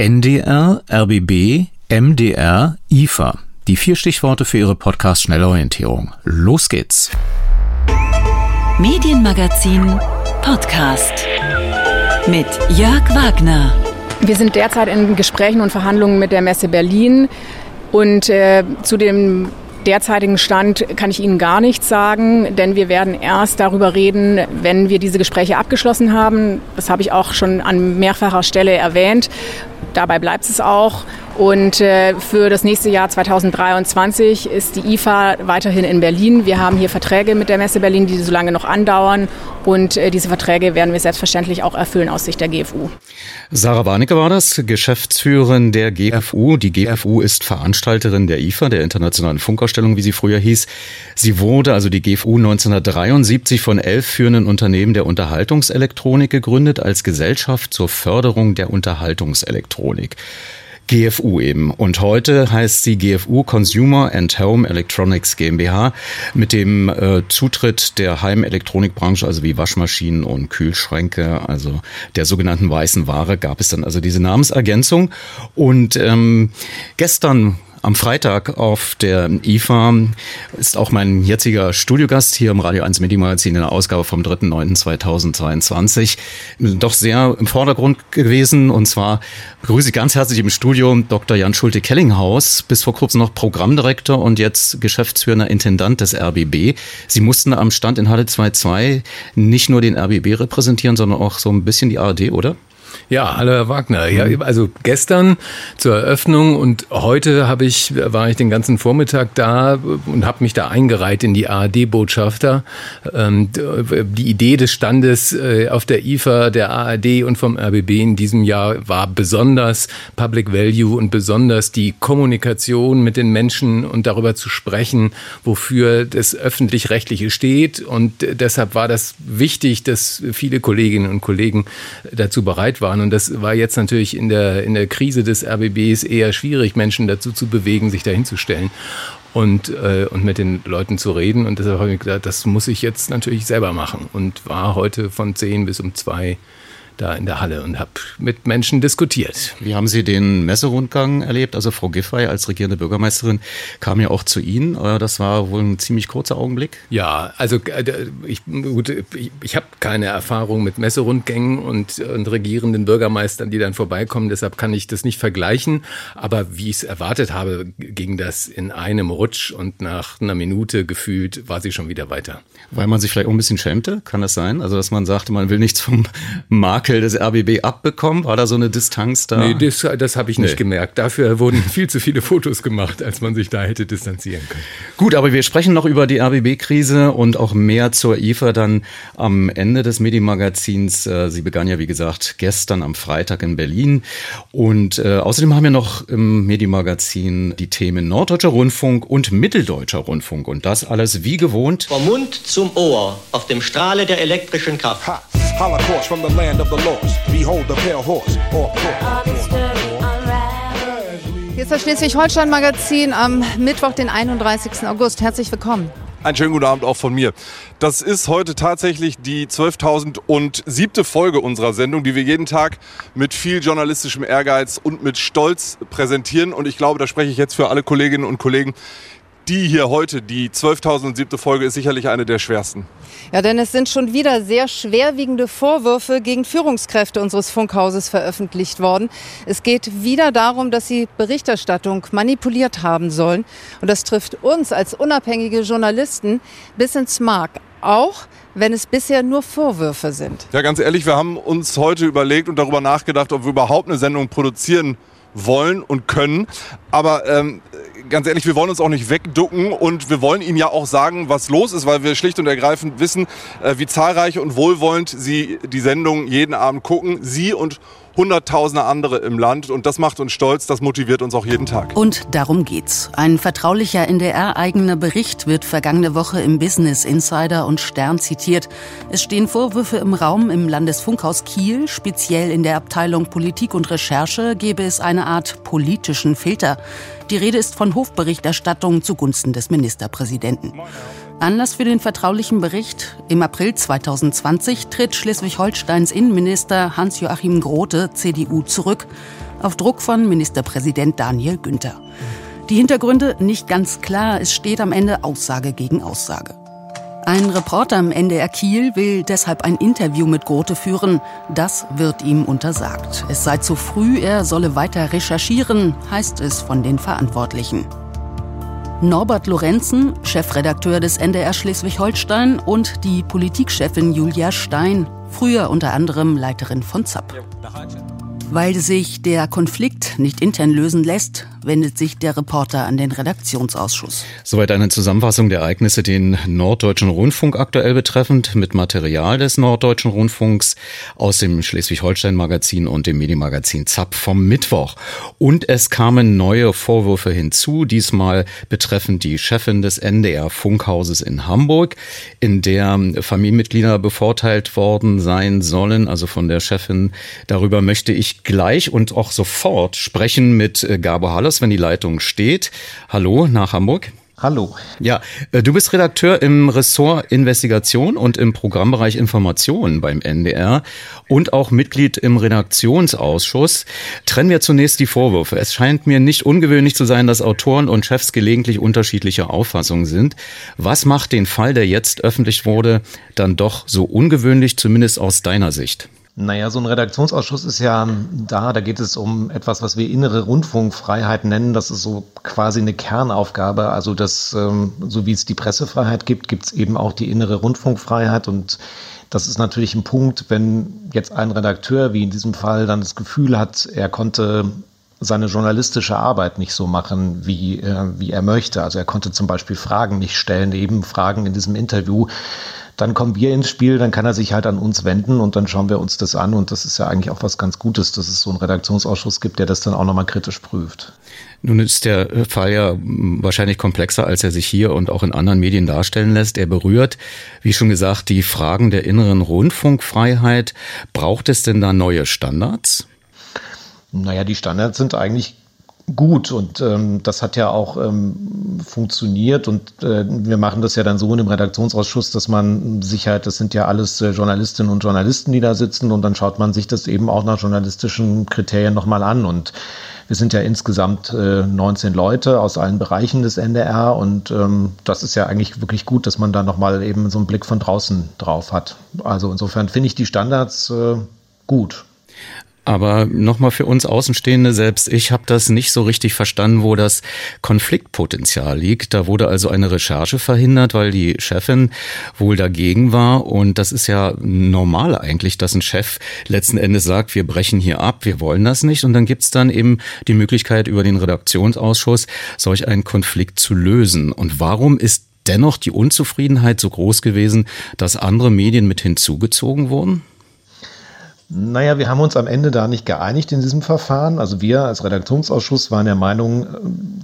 NDR, RBB, MDR, IFA. Die vier Stichworte für Ihre Podcast Schnellorientierung. Los geht's. Medienmagazin Podcast mit Jörg Wagner. Wir sind derzeit in Gesprächen und Verhandlungen mit der Messe Berlin und äh, zu dem derzeitigen Stand kann ich Ihnen gar nichts sagen, denn wir werden erst darüber reden, wenn wir diese Gespräche abgeschlossen haben. Das habe ich auch schon an mehrfacher Stelle erwähnt. Dabei bleibt es auch. Und äh, für das nächste Jahr 2023 ist die IFA weiterhin in Berlin. Wir haben hier Verträge mit der Messe Berlin, die so lange noch andauern. Und äh, diese Verträge werden wir selbstverständlich auch erfüllen aus Sicht der GFU. Sarah Warnecke war das, Geschäftsführerin der GFU. Die GFU ist Veranstalterin der IFA, der Internationalen Funkausstellung, wie sie früher hieß. Sie wurde, also die GFU, 1973 von elf führenden Unternehmen der Unterhaltungselektronik gegründet als Gesellschaft zur Förderung der Unterhaltungselektronik. GFU eben. Und heute heißt sie GFU Consumer and Home Electronics GmbH mit dem äh, Zutritt der Heimelektronikbranche, also wie Waschmaschinen und Kühlschränke, also der sogenannten weißen Ware, gab es dann also diese Namensergänzung. Und ähm, gestern am Freitag auf der IFA ist auch mein jetziger Studiogast hier im Radio 1 Medienmagazin in der Ausgabe vom 3.9.2022 doch sehr im Vordergrund gewesen. Und zwar begrüße ich ganz herzlich im Studio Dr. Jan Schulte-Kellinghaus, bis vor kurzem noch Programmdirektor und jetzt geschäftsführender Intendant des RBB. Sie mussten am Stand in Halle 2.2 nicht nur den RBB repräsentieren, sondern auch so ein bisschen die ARD, oder? Ja, hallo Herr Wagner. Ja, mhm. also gestern zur Eröffnung und heute habe ich, war ich den ganzen Vormittag da und habe mich da eingereiht in die ARD-Botschafter. Ähm, die Idee des Standes äh, auf der IFA, der ARD und vom RBB in diesem Jahr war besonders Public Value und besonders die Kommunikation mit den Menschen und darüber zu sprechen, wofür das öffentlich-rechtliche steht. Und deshalb war das wichtig, dass viele Kolleginnen und Kollegen dazu bereit waren waren. Und das war jetzt natürlich in der, in der Krise des RBBs eher schwierig, Menschen dazu zu bewegen, sich dahinzustellen und, äh, und mit den Leuten zu reden. Und deshalb habe ich gedacht, das muss ich jetzt natürlich selber machen. Und war heute von 10 bis um 2 da in der Halle und habe mit Menschen diskutiert. Wie haben Sie den Messerundgang erlebt? Also Frau Giffey als regierende Bürgermeisterin kam ja auch zu Ihnen. Äh, das war wohl ein ziemlich kurzer Augenblick. Ja, also äh, ich, gut, ich, ich habe keine Erfahrung mit Messerundgängen und, und regierenden Bürgermeistern, die dann vorbeikommen. Deshalb kann ich das nicht vergleichen. Aber wie ich es erwartet habe, ging das in einem Rutsch und nach einer Minute gefühlt war sie schon wieder weiter. Weil man sich vielleicht auch ein bisschen schämte, kann das sein? Also dass man sagte, man will nichts vom Markt Makel des RBB abbekommen? War da so eine Distanz da? Nee, das, das habe ich nicht nee. gemerkt. Dafür wurden viel zu viele Fotos gemacht, als man sich da hätte distanzieren können. Gut, aber wir sprechen noch über die RBB-Krise und auch mehr zur IFA dann am Ende des Medienmagazins. Äh, sie begann ja, wie gesagt, gestern am Freitag in Berlin. Und äh, außerdem haben wir noch im Medienmagazin die Themen Norddeutscher Rundfunk und Mitteldeutscher Rundfunk. Und das alles wie gewohnt. Vom Mund zum Ohr auf dem Strahle der elektrischen Kraft. Ha. Holocaust from the land of the lost. Behold the pale horse. Hier ist das Schleswig-Holstein-Magazin am Mittwoch, den 31. August. Herzlich willkommen. Einen schönen guten Abend auch von mir. Das ist heute tatsächlich die 12.007. Folge unserer Sendung, die wir jeden Tag mit viel journalistischem Ehrgeiz und mit Stolz präsentieren. Und ich glaube, da spreche ich jetzt für alle Kolleginnen und Kollegen, die hier heute, die 12.007. Folge, ist sicherlich eine der schwersten. Ja, denn es sind schon wieder sehr schwerwiegende Vorwürfe gegen Führungskräfte unseres Funkhauses veröffentlicht worden. Es geht wieder darum, dass sie Berichterstattung manipuliert haben sollen. Und das trifft uns als unabhängige Journalisten bis ins Mark. Auch wenn es bisher nur Vorwürfe sind. Ja, ganz ehrlich, wir haben uns heute überlegt und darüber nachgedacht, ob wir überhaupt eine Sendung produzieren wollen und können. Aber ähm, ganz ehrlich, wir wollen uns auch nicht wegducken und wir wollen Ihnen ja auch sagen, was los ist, weil wir schlicht und ergreifend wissen, äh, wie zahlreich und wohlwollend Sie die Sendung jeden Abend gucken. Sie und Hunderttausende andere im Land und das macht uns stolz, das motiviert uns auch jeden Tag. Und darum geht's. Ein vertraulicher NDR-eigener Bericht wird vergangene Woche im Business Insider und Stern zitiert. Es stehen Vorwürfe im Raum, im Landesfunkhaus Kiel, speziell in der Abteilung Politik und Recherche, gebe es eine Art politischen Filter. Die Rede ist von Hofberichterstattung zugunsten des Ministerpräsidenten. Anlass für den vertraulichen Bericht. Im April 2020 tritt Schleswig-Holsteins Innenminister Hans-Joachim Grote, CDU, zurück, auf Druck von Ministerpräsident Daniel Günther. Die Hintergründe nicht ganz klar, es steht am Ende Aussage gegen Aussage. Ein Reporter im NDR Kiel will deshalb ein Interview mit Grote führen. Das wird ihm untersagt. Es sei zu früh, er solle weiter recherchieren, heißt es von den Verantwortlichen. Norbert Lorenzen, Chefredakteur des NDR Schleswig-Holstein und die Politikchefin Julia Stein, früher unter anderem Leiterin von ZAP. Weil sich der Konflikt nicht intern lösen lässt, wendet sich der Reporter an den Redaktionsausschuss. Soweit eine Zusammenfassung der Ereignisse, den Norddeutschen Rundfunk aktuell betreffend, mit Material des Norddeutschen Rundfunks aus dem Schleswig-Holstein-Magazin und dem Medienmagazin ZAP vom Mittwoch. Und es kamen neue Vorwürfe hinzu, diesmal betreffend die Chefin des NDR-Funkhauses in Hamburg, in der Familienmitglieder bevorteilt worden sein sollen, also von der Chefin. Darüber möchte ich gleich und auch sofort sprechen mit Gabo Halles, wenn die Leitung steht. Hallo nach Hamburg. Hallo. Ja, äh, du bist Redakteur im Ressort Investigation und im Programmbereich Informationen beim NDR und auch Mitglied im Redaktionsausschuss. Trennen wir zunächst die Vorwürfe. Es scheint mir nicht ungewöhnlich zu sein, dass Autoren und Chefs gelegentlich unterschiedlicher Auffassung sind. Was macht den Fall, der jetzt öffentlich wurde, dann doch so ungewöhnlich, zumindest aus deiner Sicht? Naja, so ein Redaktionsausschuss ist ja da, da geht es um etwas, was wir innere Rundfunkfreiheit nennen. Das ist so quasi eine Kernaufgabe. Also das, ähm, so wie es die Pressefreiheit gibt, gibt es eben auch die innere Rundfunkfreiheit. Und das ist natürlich ein Punkt, wenn jetzt ein Redakteur, wie in diesem Fall, dann das Gefühl hat, er konnte seine journalistische Arbeit nicht so machen, wie, äh, wie er möchte. Also er konnte zum Beispiel Fragen nicht stellen, eben Fragen in diesem Interview dann kommen wir ins Spiel, dann kann er sich halt an uns wenden und dann schauen wir uns das an. Und das ist ja eigentlich auch was ganz Gutes, dass es so einen Redaktionsausschuss gibt, der das dann auch nochmal kritisch prüft. Nun ist der Fall ja wahrscheinlich komplexer, als er sich hier und auch in anderen Medien darstellen lässt. Er berührt, wie schon gesagt, die Fragen der inneren Rundfunkfreiheit. Braucht es denn da neue Standards? Naja, die Standards sind eigentlich gut und ähm, das hat ja auch ähm, funktioniert und äh, wir machen das ja dann so in dem Redaktionsausschuss, dass man sich halt, das sind ja alles äh, Journalistinnen und Journalisten, die da sitzen und dann schaut man sich das eben auch nach journalistischen Kriterien nochmal an und wir sind ja insgesamt äh, 19 Leute aus allen Bereichen des NDR und ähm, das ist ja eigentlich wirklich gut, dass man da nochmal eben so einen Blick von draußen drauf hat. Also insofern finde ich die Standards äh, gut. Aber nochmal für uns Außenstehende, selbst ich habe das nicht so richtig verstanden, wo das Konfliktpotenzial liegt. Da wurde also eine Recherche verhindert, weil die Chefin wohl dagegen war. Und das ist ja normal eigentlich, dass ein Chef letzten Endes sagt, wir brechen hier ab, wir wollen das nicht. Und dann gibt's dann eben die Möglichkeit, über den Redaktionsausschuss solch einen Konflikt zu lösen. Und warum ist dennoch die Unzufriedenheit so groß gewesen, dass andere Medien mit hinzugezogen wurden? Naja, wir haben uns am Ende da nicht geeinigt in diesem Verfahren. Also wir als Redaktionsausschuss waren der Meinung,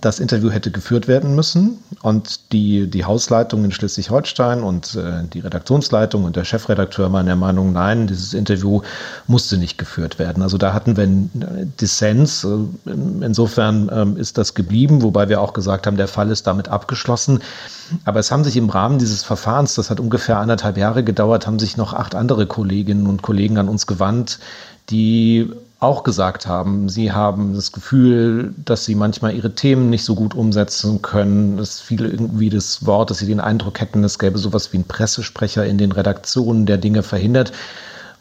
das Interview hätte geführt werden müssen. Und die, die Hausleitung in Schleswig-Holstein und äh, die Redaktionsleitung und der Chefredakteur waren der Meinung, nein, dieses Interview musste nicht geführt werden. Also da hatten wir einen Dissens. Insofern ähm, ist das geblieben, wobei wir auch gesagt haben, der Fall ist damit abgeschlossen. Aber es haben sich im Rahmen dieses Verfahrens, das hat ungefähr anderthalb Jahre gedauert, haben sich noch acht andere Kolleginnen und Kollegen an uns gewandt, die auch gesagt haben, sie haben das Gefühl, dass sie manchmal ihre Themen nicht so gut umsetzen können. Es fiel irgendwie das Wort, dass sie den Eindruck hätten, es gäbe sowas wie einen Pressesprecher in den Redaktionen, der Dinge verhindert.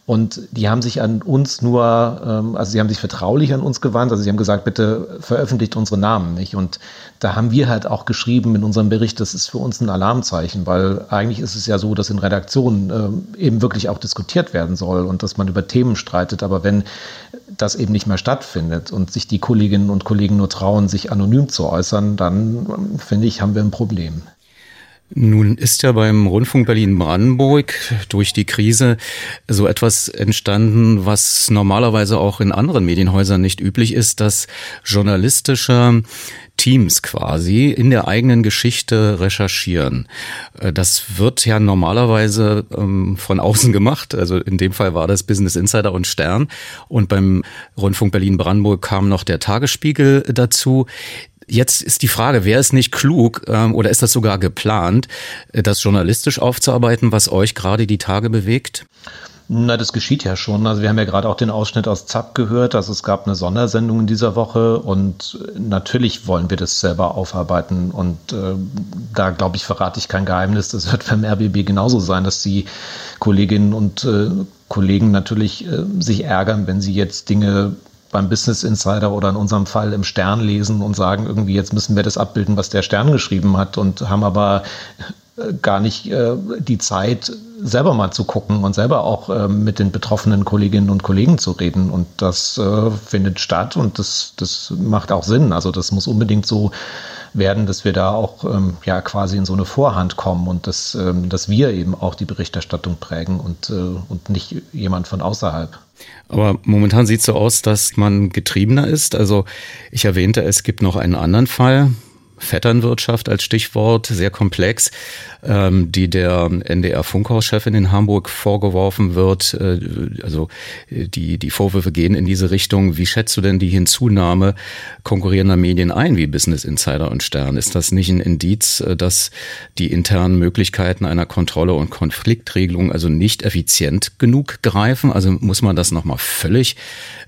Und die haben sich an uns nur, ähm, also sie haben sich vertraulich an uns gewandt. Also sie haben gesagt, bitte veröffentlicht unsere Namen nicht. Und da haben wir halt auch geschrieben in unserem Bericht, das ist für uns ein Alarmzeichen, weil eigentlich ist es ja so, dass in Redaktionen ähm, eben wirklich auch diskutiert werden soll und dass man über Themen streitet. Aber wenn das eben nicht mehr stattfindet und sich die Kolleginnen und Kollegen nur trauen, sich anonym zu äußern, dann ähm, finde ich, haben wir ein Problem. Nun ist ja beim Rundfunk Berlin-Brandenburg durch die Krise so etwas entstanden, was normalerweise auch in anderen Medienhäusern nicht üblich ist, dass journalistische Teams quasi in der eigenen Geschichte recherchieren. Äh, das wird ja normalerweise ähm, von außen gemacht. Also in dem Fall war das Business Insider und Stern. Und beim Rundfunk Berlin-Brandenburg kam noch der Tagesspiegel dazu. Jetzt ist die Frage, wäre es nicht klug ähm, oder ist das sogar geplant, äh, das journalistisch aufzuarbeiten, was euch gerade die Tage bewegt? Na, das geschieht ja schon. Also wir haben ja gerade auch den Ausschnitt aus ZAP gehört. Also es gab eine Sondersendung in dieser Woche und natürlich wollen wir das selber aufarbeiten. Und äh, da, glaube ich, verrate ich kein Geheimnis. Das wird beim RBB genauso sein, dass die Kolleginnen und äh, Kollegen natürlich äh, sich ärgern, wenn sie jetzt Dinge beim Business Insider oder in unserem Fall im Stern lesen und sagen, irgendwie jetzt müssen wir das abbilden, was der Stern geschrieben hat und haben aber gar nicht äh, die Zeit, selber mal zu gucken und selber auch äh, mit den betroffenen Kolleginnen und Kollegen zu reden. Und das äh, findet statt und das, das macht auch Sinn. Also das muss unbedingt so werden, dass wir da auch ähm, ja quasi in so eine Vorhand kommen und dass, ähm, dass wir eben auch die Berichterstattung prägen und, äh, und nicht jemand von außerhalb. Aber momentan sieht es so aus, dass man getriebener ist. Also ich erwähnte, es gibt noch einen anderen Fall. Vetternwirtschaft als Stichwort, sehr komplex, ähm, die der NDR-Funkhauschefin in Hamburg vorgeworfen wird. Äh, also die, die Vorwürfe gehen in diese Richtung. Wie schätzt du denn die Hinzunahme konkurrierender Medien ein, wie Business Insider und Stern? Ist das nicht ein Indiz, äh, dass die internen Möglichkeiten einer Kontrolle und Konfliktregelung also nicht effizient genug greifen? Also muss man das nochmal völlig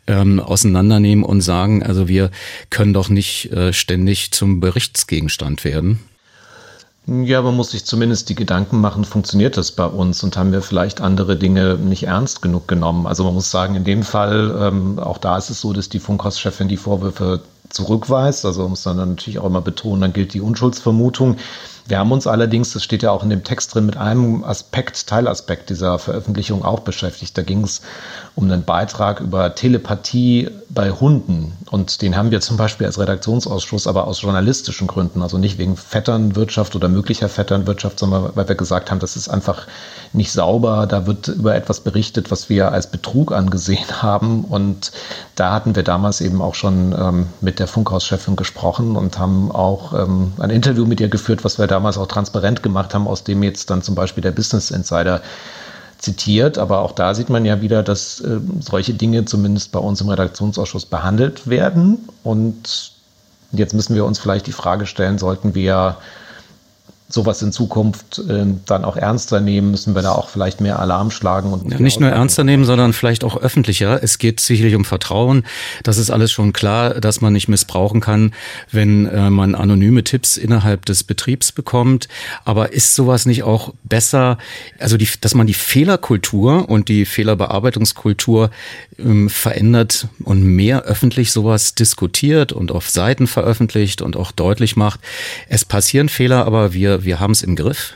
ähm, auseinandernehmen und sagen, also wir können doch nicht äh, ständig zum Berichtsgegenstand werden? Ja, man muss sich zumindest die Gedanken machen, funktioniert das bei uns und haben wir vielleicht andere Dinge nicht ernst genug genommen? Also man muss sagen, in dem Fall, ähm, auch da ist es so, dass die Funkhauschefin die Vorwürfe zurückweist. Also man muss dann natürlich auch immer betonen, dann gilt die Unschuldsvermutung. Wir haben uns allerdings, das steht ja auch in dem Text drin, mit einem Aspekt, Teilaspekt dieser Veröffentlichung auch beschäftigt. Da ging es um einen Beitrag über Telepathie bei Hunden. Und den haben wir zum Beispiel als Redaktionsausschuss, aber aus journalistischen Gründen, also nicht wegen Vetternwirtschaft oder möglicher Vetternwirtschaft, sondern weil wir gesagt haben, das ist einfach nicht sauber. Da wird über etwas berichtet, was wir als Betrug angesehen haben. Und da hatten wir damals eben auch schon ähm, mit der Funkhauschefin gesprochen und haben auch ähm, ein Interview mit ihr geführt, was wir damals auch transparent gemacht haben, aus dem jetzt dann zum Beispiel der Business Insider zitiert, aber auch da sieht man ja wieder, dass äh, solche Dinge zumindest bei uns im Redaktionsausschuss behandelt werden. Und jetzt müssen wir uns vielleicht die Frage stellen, sollten wir sowas in Zukunft äh, dann auch ernster nehmen, müssen wir da auch vielleicht mehr Alarm schlagen. Und ja, nicht nur ernster nehmen, sondern vielleicht auch öffentlicher. Es geht sicherlich um Vertrauen. Das ist alles schon klar, dass man nicht missbrauchen kann, wenn äh, man anonyme Tipps innerhalb des Betriebs bekommt. Aber ist sowas nicht auch besser, also die, dass man die Fehlerkultur und die Fehlerbearbeitungskultur ähm, verändert und mehr öffentlich sowas diskutiert und auf Seiten veröffentlicht und auch deutlich macht, es passieren Fehler, aber wir, wir haben es im Griff?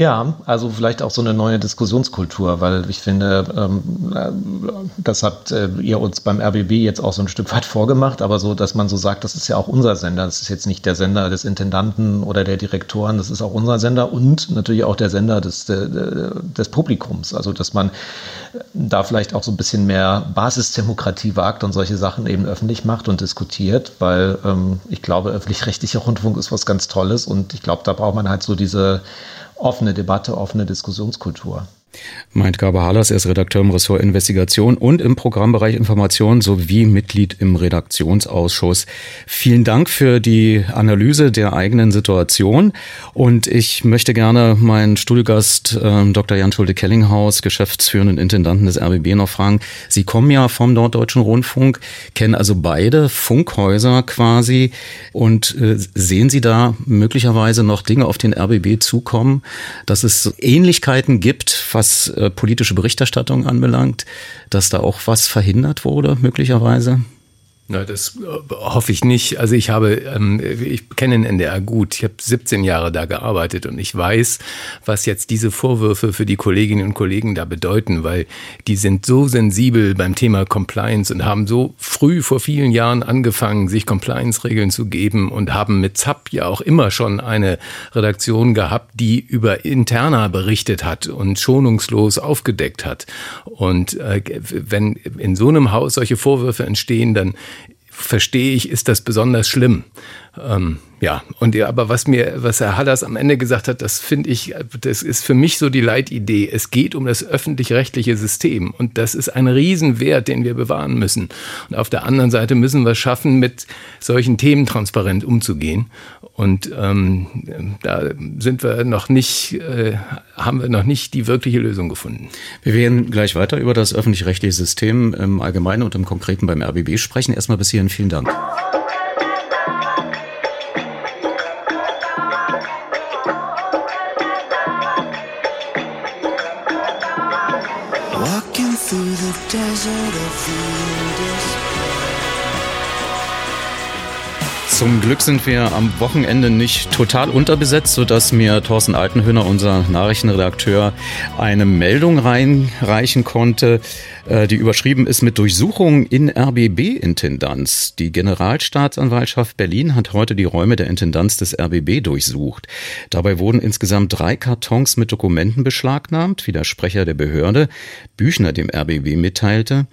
Ja, also vielleicht auch so eine neue Diskussionskultur, weil ich finde, ähm, das habt äh, ihr uns beim RBB jetzt auch so ein Stück weit vorgemacht, aber so, dass man so sagt, das ist ja auch unser Sender, das ist jetzt nicht der Sender des Intendanten oder der Direktoren, das ist auch unser Sender und natürlich auch der Sender des, des Publikums. Also, dass man da vielleicht auch so ein bisschen mehr Basisdemokratie wagt und solche Sachen eben öffentlich macht und diskutiert, weil ähm, ich glaube, öffentlich-rechtlicher Rundfunk ist was ganz Tolles und ich glaube, da braucht man halt so diese offene Debatte, offene Diskussionskultur meint Gabe Halas, er ist Redakteur im Ressort Investigation und im Programmbereich Information sowie Mitglied im Redaktionsausschuss. Vielen Dank für die Analyse der eigenen Situation und ich möchte gerne meinen Studiogast äh, Dr. Jan Schulte-Kellinghaus, geschäftsführenden Intendanten des RBB noch fragen. Sie kommen ja vom Norddeutschen Rundfunk, kennen also beide Funkhäuser quasi und äh, sehen Sie da möglicherweise noch Dinge auf den RBB zukommen, dass es Ähnlichkeiten gibt, was äh, politische Berichterstattung anbelangt, dass da auch was verhindert wurde, möglicherweise? Na, das äh, hoffe ich nicht. Also ich habe, ähm, ich kenne den NDR gut. Ich habe 17 Jahre da gearbeitet und ich weiß, was jetzt diese Vorwürfe für die Kolleginnen und Kollegen da bedeuten, weil die sind so sensibel beim Thema Compliance und haben so früh vor vielen Jahren angefangen, sich Compliance-Regeln zu geben und haben mit ZAP ja auch immer schon eine Redaktion gehabt, die über Interna berichtet hat und schonungslos aufgedeckt hat. Und äh, wenn in so einem Haus solche Vorwürfe entstehen, dann verstehe ich, ist das besonders schlimm. Ähm, Ja, und ja, aber was mir, was Herr Hallers am Ende gesagt hat, das finde ich, das ist für mich so die Leitidee. Es geht um das öffentlich-rechtliche System und das ist ein Riesenwert, den wir bewahren müssen. Und auf der anderen Seite müssen wir schaffen, mit solchen Themen transparent umzugehen. Und ähm, da sind wir noch nicht, äh, haben wir noch nicht die wirkliche Lösung gefunden. Wir werden gleich weiter über das öffentlich-rechtliche System im Allgemeinen und im Konkreten beim RBB sprechen. Erstmal bis hierhin vielen Dank. Zum Glück sind wir am Wochenende nicht total unterbesetzt, sodass mir Thorsten Altenhöhner, unser Nachrichtenredakteur, eine Meldung reinreichen konnte, die überschrieben ist mit Durchsuchung in RBB-Intendanz. Die Generalstaatsanwaltschaft Berlin hat heute die Räume der Intendanz des RBB durchsucht. Dabei wurden insgesamt drei Kartons mit Dokumenten beschlagnahmt, wie der Sprecher der Behörde Büchner dem RBB mitteilte.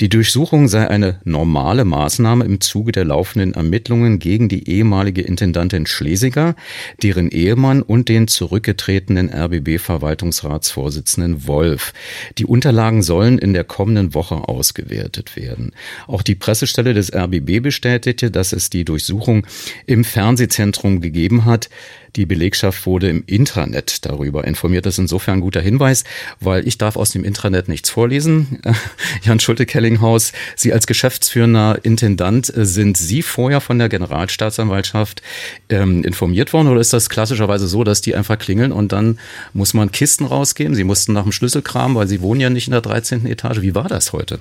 Die Durchsuchung sei eine normale Maßnahme im Zuge der laufenden Ermittlungen gegen die ehemalige Intendantin Schlesinger, deren Ehemann und den zurückgetretenen RBB-Verwaltungsratsvorsitzenden Wolf. Die Unterlagen sollen in der kommenden Woche ausgewertet werden. Auch die Pressestelle des RBB bestätigte, dass es die Durchsuchung im Fernsehzentrum gegeben hat. Die Belegschaft wurde im Intranet darüber informiert. Das ist insofern ein guter Hinweis, weil ich darf aus dem Intranet nichts vorlesen. Jan Schulte-Kellinghaus, Sie als geschäftsführender Intendant, äh, sind Sie vorher von der Generalstaatsanwaltschaft ähm, informiert worden oder ist das klassischerweise so, dass die einfach klingeln und dann muss man Kisten rausgeben? Sie mussten nach dem Schlüsselkram, weil Sie wohnen ja nicht in der 13. Etage. Wie war das heute?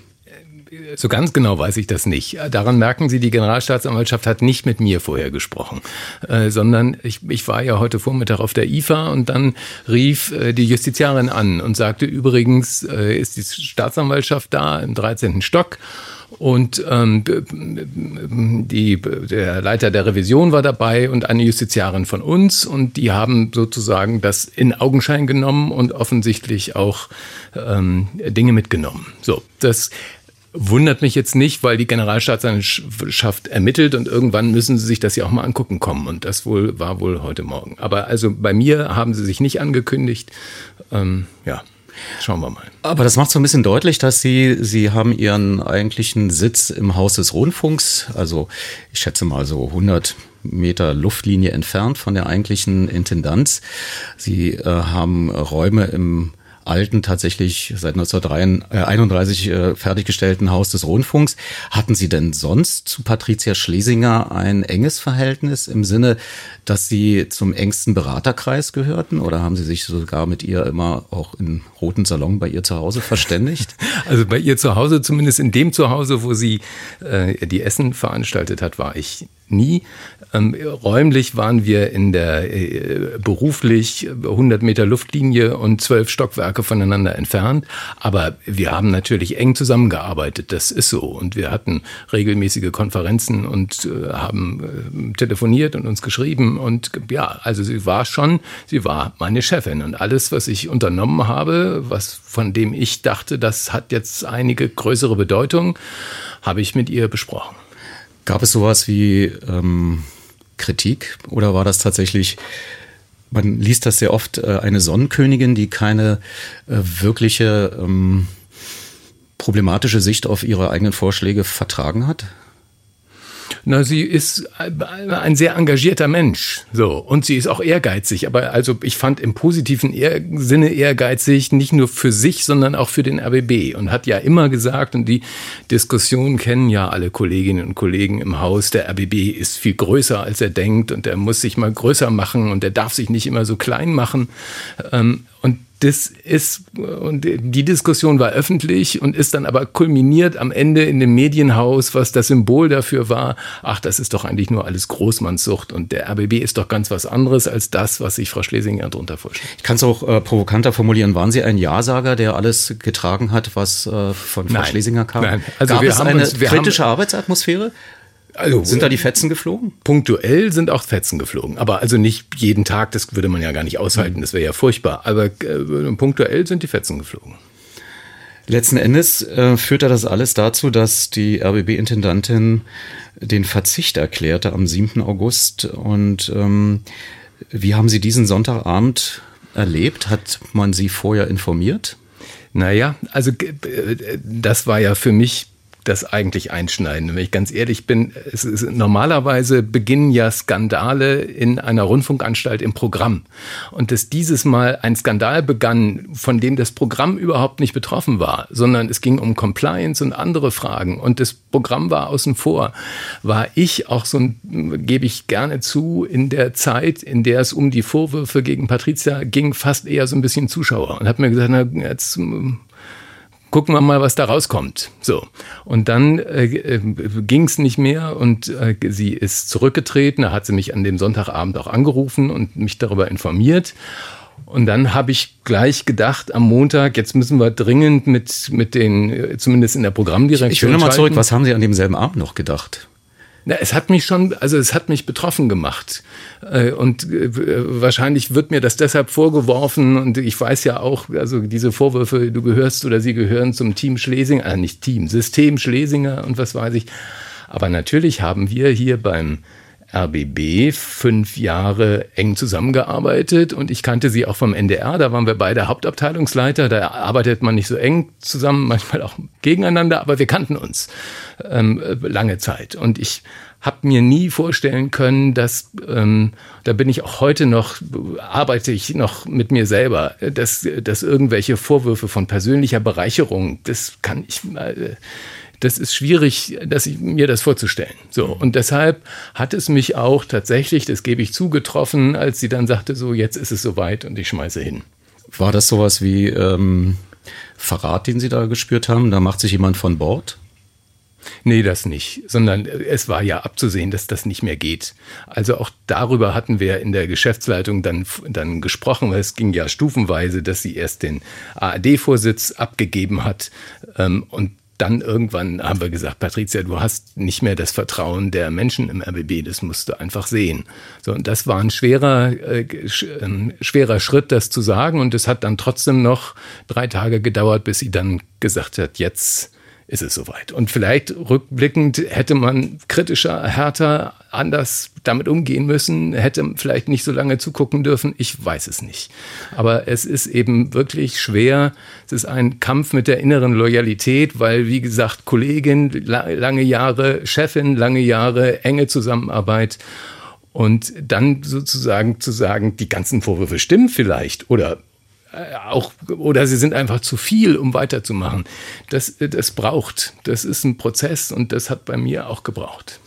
So ganz genau weiß ich das nicht. Daran merken Sie, die Generalstaatsanwaltschaft hat nicht mit mir vorher gesprochen, äh, sondern ich, ich war ja heute Vormittag auf der IFA und dann rief äh, die Justiziarin an und sagte, übrigens äh, ist die Staatsanwaltschaft da im 13. Stock und ähm, die, der Leiter der Revision war dabei und eine Justiziarin von uns und die haben sozusagen das in Augenschein genommen und offensichtlich auch ähm, Dinge mitgenommen. So, das Wundert mich jetzt nicht, weil die Generalstaatsanwaltschaft ermittelt und irgendwann müssen sie sich das ja auch mal angucken kommen. Und das wohl war wohl heute Morgen. Aber also bei mir haben sie sich nicht angekündigt. Ähm, ja. Schauen wir mal. Aber das macht so ein bisschen deutlich, dass Sie, Sie haben Ihren eigentlichen Sitz im Haus des Rundfunks, also ich schätze mal so 100 Meter Luftlinie entfernt von der eigentlichen Intendanz. Sie äh, haben Räume im alten, tatsächlich seit 1931 äh, fertiggestellten Haus des Rundfunks. Hatten Sie denn sonst zu Patricia Schlesinger ein enges Verhältnis im Sinne, dass Sie zum engsten Beraterkreis gehörten oder haben Sie sich sogar mit ihr immer auch im roten Salon bei ihr zu Hause verständigt? Also bei ihr zu Hause, zumindest in dem Zuhause, wo sie äh, die Essen veranstaltet hat, war ich nie. Ähm, räumlich waren wir in der äh, beruflich 100 Meter Luftlinie und zwölf Stockwerke voneinander entfernt. Aber wir haben natürlich eng zusammengearbeitet. Das ist so. Und wir hatten regelmäßige Konferenzen und äh, haben äh, telefoniert und uns geschrieben. Und ja, also sie war schon, sie war meine Chefin. Und alles, was ich unternommen habe, was von dem ich dachte, das hat jetzt einige größere Bedeutung, habe ich mit ihr besprochen. Gab es sowas wie ähm, Kritik oder war das tatsächlich, man liest das sehr oft, äh, eine Sonnenkönigin, die keine äh, wirkliche ähm, problematische Sicht auf ihre eigenen Vorschläge vertragen hat? Na, sie ist ein sehr engagierter Mensch, so und sie ist auch ehrgeizig. Aber also ich fand im positiven ehr Sinne ehrgeizig nicht nur für sich, sondern auch für den RBB und hat ja immer gesagt und die Diskussion kennen ja alle Kolleginnen und Kollegen im Haus. Der RBB ist viel größer als er denkt und er muss sich mal größer machen und er darf sich nicht immer so klein machen. Ähm, und das ist, und die Diskussion war öffentlich und ist dann aber kulminiert am Ende in dem Medienhaus, was das Symbol dafür war. Ach, das ist doch eigentlich nur alles Großmannssucht und der RBB ist doch ganz was anderes als das, was sich Frau Schlesinger darunter vorstellt. Ich kann es auch äh, provokanter formulieren. Waren Sie ein Ja-Sager, der alles getragen hat, was äh, von Frau nein, Schlesinger kam? Nein. Also Gab wir es eine uns, kritische Arbeitsatmosphäre? Also, sind da die Fetzen geflogen? Punktuell sind auch Fetzen geflogen. Aber also nicht jeden Tag, das würde man ja gar nicht aushalten, das wäre ja furchtbar. Aber äh, punktuell sind die Fetzen geflogen. Letzten Endes äh, führte das alles dazu, dass die RBB-Intendantin den Verzicht erklärte am 7. August. Und ähm, wie haben Sie diesen Sonntagabend erlebt? Hat man Sie vorher informiert? Naja, also äh, das war ja für mich das eigentlich einschneiden. Wenn ich ganz ehrlich bin, ist, normalerweise beginnen ja Skandale in einer Rundfunkanstalt im Programm. Und dass dieses Mal ein Skandal begann, von dem das Programm überhaupt nicht betroffen war, sondern es ging um Compliance und andere Fragen und das Programm war außen vor, war ich auch so ein, gebe ich gerne zu, in der Zeit, in der es um die Vorwürfe gegen Patricia ging, fast eher so ein bisschen Zuschauer und habe mir gesagt, na, jetzt gucken wir mal, was da rauskommt. So. Und dann äh, äh ging es nicht mehr und äh, sie ist zurückgetreten. Da hat sie mich an dem Sonntagabend auch angerufen und mich darüber informiert. Und dann habe ich gleich gedacht, am Montag, jetzt müssen wir dringend mit, mit den, äh, zumindest in der Programmdirektion. Ich will nochmal zurück, was haben Sie an demselben Abend noch gedacht? Na, es hat mich schon, also es hat mich betroffen gemacht. Äh, und äh, wahrscheinlich wird mir das deshalb vorgeworfen. Und ich weiß ja auch, also diese Vorwürfe, du gehörst oder sie gehören zum Team Schlesinger, äh, nicht Team, System Schlesinger und was weiß ich. Aber natürlich haben wir hier beim RBB fünf Jahre eng zusammengearbeitet und ich kannte sie auch vom NDR. Da waren wir beide Hauptabteilungsleiter. Da arbeitet man nicht so eng zusammen, manchmal auch gegeneinander, aber wir kannten uns ähm, lange Zeit. Und ich habe mir nie vorstellen können, dass ähm, da bin ich auch heute noch arbeite ich noch mit mir selber, dass dass irgendwelche Vorwürfe von persönlicher Bereicherung, das kann ich äh, das ist schwierig, dass ich, mir das vorzustellen. So. Und deshalb hat es mich auch tatsächlich, das gebe ich zu, getroffen, als sie dann sagte, so, jetzt ist es soweit und ich schmeiße hin. War das sowas wie ähm, Verrat, den Sie da gespürt haben? Da macht sich jemand von Bord? Nee, das nicht, sondern es war ja abzusehen, dass das nicht mehr geht. Also auch darüber hatten wir in der Geschäftsleitung dann, dann gesprochen, weil es ging ja stufenweise, dass sie erst den ARD-Vorsitz abgegeben hat ähm, und dann irgendwann haben wir gesagt, Patricia, du hast nicht mehr das Vertrauen der Menschen im RBB, das musst du einfach sehen. So, und das war ein schwerer, äh, äh, schwerer Schritt, das zu sagen. Und es hat dann trotzdem noch drei Tage gedauert, bis sie dann gesagt hat, jetzt ist es soweit. Und vielleicht rückblickend hätte man kritischer, härter, anders damit umgehen müssen, hätte vielleicht nicht so lange zugucken dürfen. Ich weiß es nicht. Aber es ist eben wirklich schwer. Es ist ein Kampf mit der inneren Loyalität, weil, wie gesagt, Kollegin, lange Jahre, Chefin, lange Jahre, enge Zusammenarbeit. Und dann sozusagen zu sagen, die ganzen Vorwürfe stimmen vielleicht oder auch oder sie sind einfach zu viel, um weiterzumachen. Das, das braucht. Das ist ein Prozess und das hat bei mir auch gebraucht.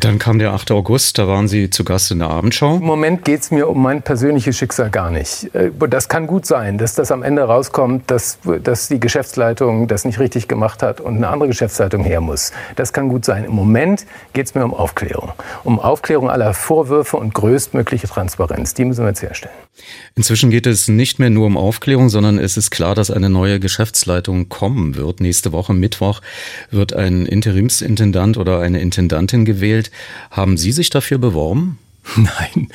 Dann kam der 8. August, da waren Sie zu Gast in der Abendschau. Im Moment geht es mir um mein persönliches Schicksal gar nicht. Äh, das kann gut sein, dass das am Ende rauskommt, dass, dass die Geschäftsleitung das nicht richtig gemacht hat und eine andere Geschäftsleitung her muss. Das kann gut sein. Im Moment geht es mir um Aufklärung. Um Aufklärung aller Vorwürfe und größtmögliche Transparenz. Die müssen wir jetzt herstellen. Inzwischen geht es nicht mehr nur um Aufklärung, sondern es ist klar, dass eine neue Geschäftsleitung kommen wird. Nächste Woche, Mittwoch, wird ein Interimsintendant oder eine Intendantin gewählt gestellt. Haben Sie sich dafür beworben? Nein,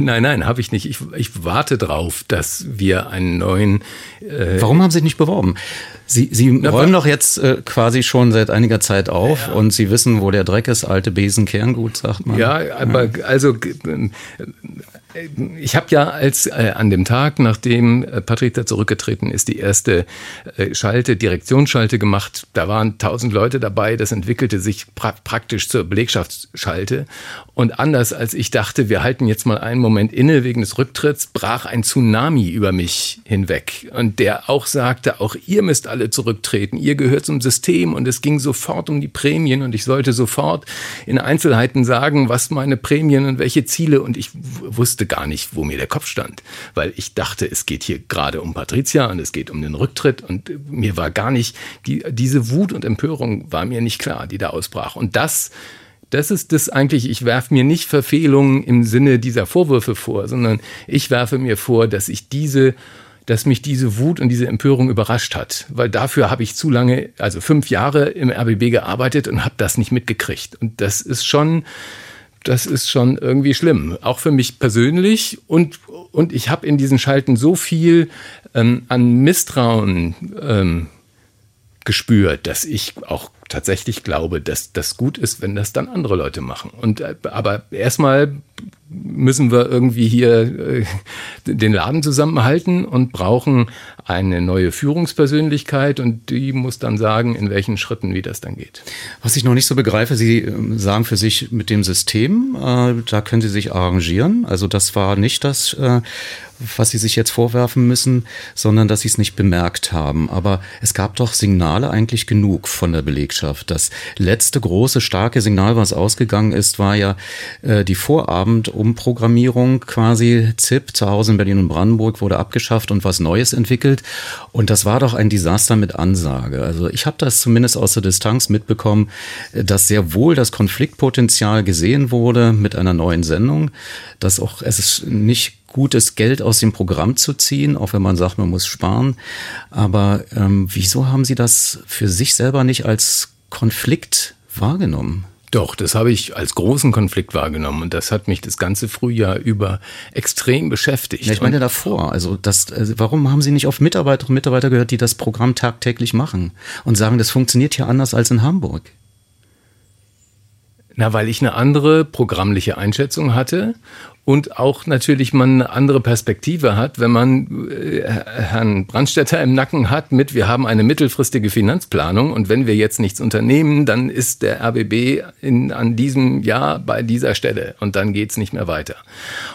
nein, nein, habe ich nicht. Ich, ich warte drauf, dass wir einen neuen. Äh Warum haben Sie nicht beworben? Sie, Sie Na, räumen doch jetzt äh, quasi schon seit einiger Zeit auf ja. und Sie wissen, wo der Dreck ist, alte Besen Kerngut, sagt man. Ja, aber ja. also ich habe ja als äh, an dem Tag, nachdem äh, Patricia zurückgetreten ist, die erste äh, Schalte, Direktionsschalte gemacht. Da waren tausend Leute dabei. Das entwickelte sich pra praktisch zur Belegschaftsschalte. Und anders als ich dachte, wir halten jetzt mal einen Moment inne wegen des Rücktritts, brach ein Tsunami über mich hinweg. Und der auch sagte, auch ihr müsst alle zurücktreten. Ihr gehört zum System. Und es ging sofort um die Prämien. Und ich sollte sofort in Einzelheiten sagen, was meine Prämien und welche Ziele. Und ich wusste wusste gar nicht, wo mir der Kopf stand, weil ich dachte, es geht hier gerade um Patricia und es geht um den Rücktritt und mir war gar nicht, die, diese Wut und Empörung war mir nicht klar, die da ausbrach. Und das, das ist das eigentlich, ich werfe mir nicht Verfehlungen im Sinne dieser Vorwürfe vor, sondern ich werfe mir vor, dass ich diese dass mich diese Wut und diese Empörung überrascht hat, weil dafür habe ich zu lange, also fünf Jahre im RBB gearbeitet und habe das nicht mitgekriegt. Und das ist schon, das ist schon irgendwie schlimm, auch für mich persönlich. Und, und ich habe in diesen Schalten so viel ähm, an Misstrauen ähm, gespürt, dass ich auch tatsächlich glaube, dass das gut ist, wenn das dann andere Leute machen. Und äh, aber erstmal müssen wir irgendwie hier äh, den Laden zusammenhalten und brauchen eine neue Führungspersönlichkeit und die muss dann sagen, in welchen Schritten, wie das dann geht. Was ich noch nicht so begreife, Sie ähm, sagen für sich mit dem System, äh, da können Sie sich arrangieren. Also das war nicht das, äh, was Sie sich jetzt vorwerfen müssen, sondern dass Sie es nicht bemerkt haben. Aber es gab doch Signale eigentlich genug von der Belegschaft. Das letzte große, starke Signal, was ausgegangen ist, war ja die Vorabend-Umprogrammierung quasi. ZIP zu Hause in Berlin und Brandenburg wurde abgeschafft und was Neues entwickelt. Und das war doch ein Desaster mit Ansage. Also ich habe das zumindest aus der Distanz mitbekommen, dass sehr wohl das Konfliktpotenzial gesehen wurde mit einer neuen Sendung, dass auch es ist nicht gutes Geld aus dem Programm zu ziehen, auch wenn man sagt, man muss sparen. Aber ähm, wieso haben Sie das für sich selber nicht als Konflikt wahrgenommen? Doch, das habe ich als großen Konflikt wahrgenommen und das hat mich das ganze Frühjahr über extrem beschäftigt. Ja, ich meine davor, also das, also warum haben Sie nicht auf Mitarbeiterinnen und Mitarbeiter gehört, die das Programm tagtäglich machen und sagen, das funktioniert hier anders als in Hamburg? Na, weil ich eine andere programmliche Einschätzung hatte und auch natürlich man eine andere Perspektive hat, wenn man äh, Herrn Brandstätter im Nacken hat mit, wir haben eine mittelfristige Finanzplanung und wenn wir jetzt nichts unternehmen, dann ist der RBB in, an diesem Jahr bei dieser Stelle und dann geht's nicht mehr weiter.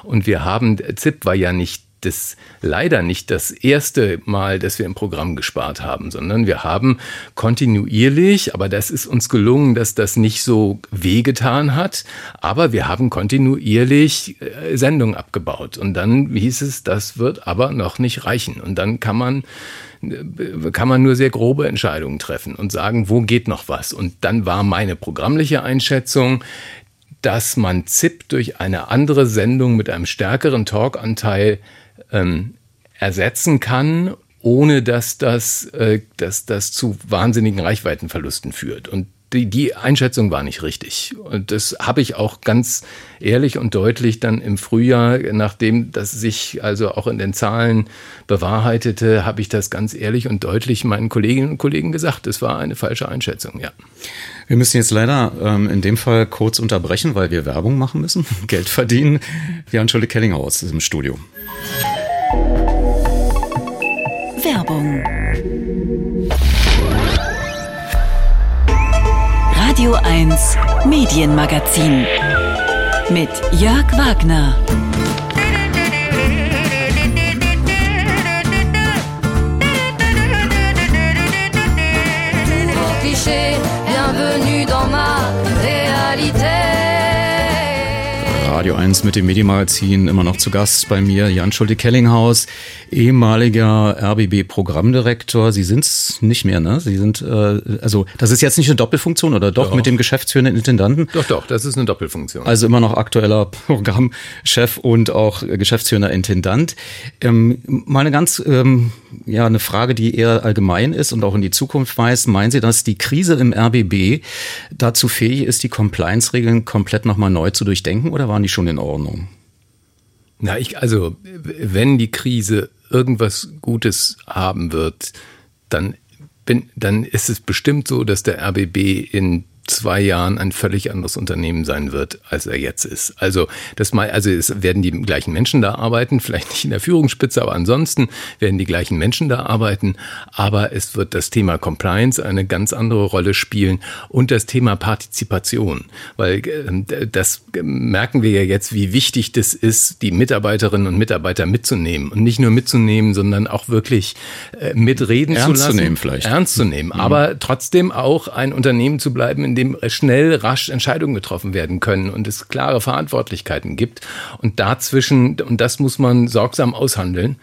Und wir haben, ZIP war ja nicht das leider nicht das erste Mal, dass wir im Programm gespart haben, sondern wir haben kontinuierlich, aber das ist uns gelungen, dass das nicht so wehgetan hat, aber wir haben kontinuierlich äh, Sendungen abgebaut. Und dann hieß es, das wird aber noch nicht reichen. Und dann kann man äh, kann man nur sehr grobe Entscheidungen treffen und sagen, wo geht noch was? Und dann war meine programmliche Einschätzung, dass man ZIP durch eine andere Sendung mit einem stärkeren Talkanteil ähm, ersetzen kann, ohne dass das, äh, dass das zu wahnsinnigen Reichweitenverlusten führt. Und die, die Einschätzung war nicht richtig. Und das habe ich auch ganz ehrlich und deutlich dann im Frühjahr, nachdem das sich also auch in den Zahlen bewahrheitete, habe ich das ganz ehrlich und deutlich meinen Kolleginnen und Kollegen gesagt. Es war eine falsche Einschätzung, ja. Wir müssen jetzt leider ähm, in dem Fall kurz unterbrechen, weil wir Werbung machen müssen, Geld verdienen. Wir haben Schulde Kellinghaus im Studio. Werbung. Radio 1 Medienmagazin mit Jörg Wagner. Radio 1 mit dem Medienmagazin immer noch zu Gast bei mir, Jan Schulte-Kellinghaus, ehemaliger RBB-Programmdirektor. Sie sind es nicht mehr, ne? Sie sind, äh, also das ist jetzt nicht eine Doppelfunktion oder doch, doch, mit dem geschäftsführenden Intendanten? Doch, doch, das ist eine Doppelfunktion. Also immer noch aktueller Programmchef und auch geschäftsführender Intendant. Ähm, mal eine ganz, ähm, ja, eine Frage, die eher allgemein ist und auch in die Zukunft weist. Meinen Sie, dass die Krise im RBB dazu fähig ist, die Compliance-Regeln komplett nochmal neu zu durchdenken oder waren die die schon in Ordnung? Na, ich, also, wenn die Krise irgendwas Gutes haben wird, dann bin, dann ist es bestimmt so, dass der RBB in zwei Jahren ein völlig anderes Unternehmen sein wird, als er jetzt ist. Also das mal, also es werden die gleichen Menschen da arbeiten, vielleicht nicht in der Führungsspitze, aber ansonsten werden die gleichen Menschen da arbeiten. Aber es wird das Thema Compliance eine ganz andere Rolle spielen und das Thema Partizipation, weil äh, das merken wir ja jetzt, wie wichtig das ist, die Mitarbeiterinnen und Mitarbeiter mitzunehmen und nicht nur mitzunehmen, sondern auch wirklich äh, mitreden Ernst zu lassen, zu nehmen vielleicht, ernst zu nehmen, mhm. aber trotzdem auch ein Unternehmen zu bleiben, in dem schnell, rasch Entscheidungen getroffen werden können und es klare Verantwortlichkeiten gibt. Und dazwischen, und das muss man sorgsam aushandeln,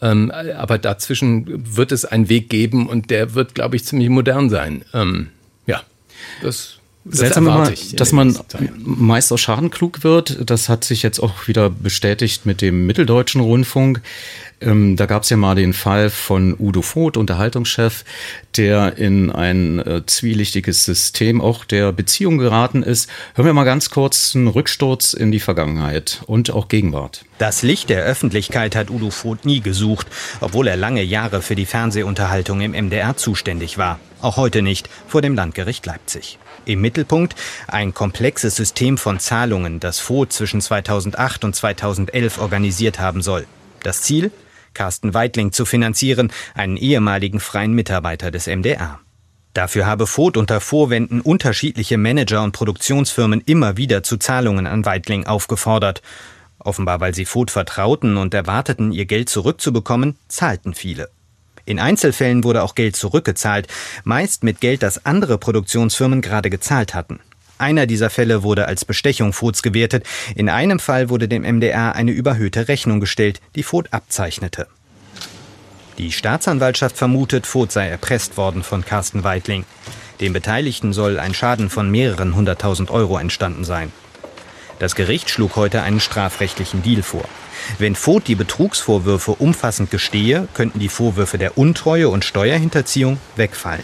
ähm, aber dazwischen wird es einen Weg geben und der wird, glaube ich, ziemlich modern sein. Ähm, ja, das Seltsam immer, dass man meist aus Schaden klug wird. Das hat sich jetzt auch wieder bestätigt mit dem Mitteldeutschen Rundfunk. Ähm, da gab es ja mal den Fall von Udo Voth, Unterhaltungschef, der in ein äh, zwielichtiges System auch der Beziehung geraten ist. Hören wir mal ganz kurz einen Rücksturz in die Vergangenheit und auch Gegenwart. Das Licht der Öffentlichkeit hat Udo Voth nie gesucht, obwohl er lange Jahre für die Fernsehunterhaltung im MDR zuständig war. Auch heute nicht vor dem Landgericht Leipzig. Im Mittelpunkt ein komplexes System von Zahlungen, das Voth zwischen 2008 und 2011 organisiert haben soll. Das Ziel? Carsten Weidling zu finanzieren, einen ehemaligen freien Mitarbeiter des MDR. Dafür habe Voth unter Vorwänden unterschiedliche Manager und Produktionsfirmen immer wieder zu Zahlungen an Weidling aufgefordert. Offenbar weil sie Voth vertrauten und erwarteten, ihr Geld zurückzubekommen, zahlten viele. In Einzelfällen wurde auch Geld zurückgezahlt, meist mit Geld, das andere Produktionsfirmen gerade gezahlt hatten. Einer dieser Fälle wurde als Bestechung Voths gewertet. In einem Fall wurde dem MDR eine überhöhte Rechnung gestellt, die Voth abzeichnete. Die Staatsanwaltschaft vermutet, Voth sei erpresst worden von Carsten Weidling. Dem Beteiligten soll ein Schaden von mehreren hunderttausend Euro entstanden sein. Das Gericht schlug heute einen strafrechtlichen Deal vor. Wenn Voth die Betrugsvorwürfe umfassend gestehe, könnten die Vorwürfe der Untreue und Steuerhinterziehung wegfallen.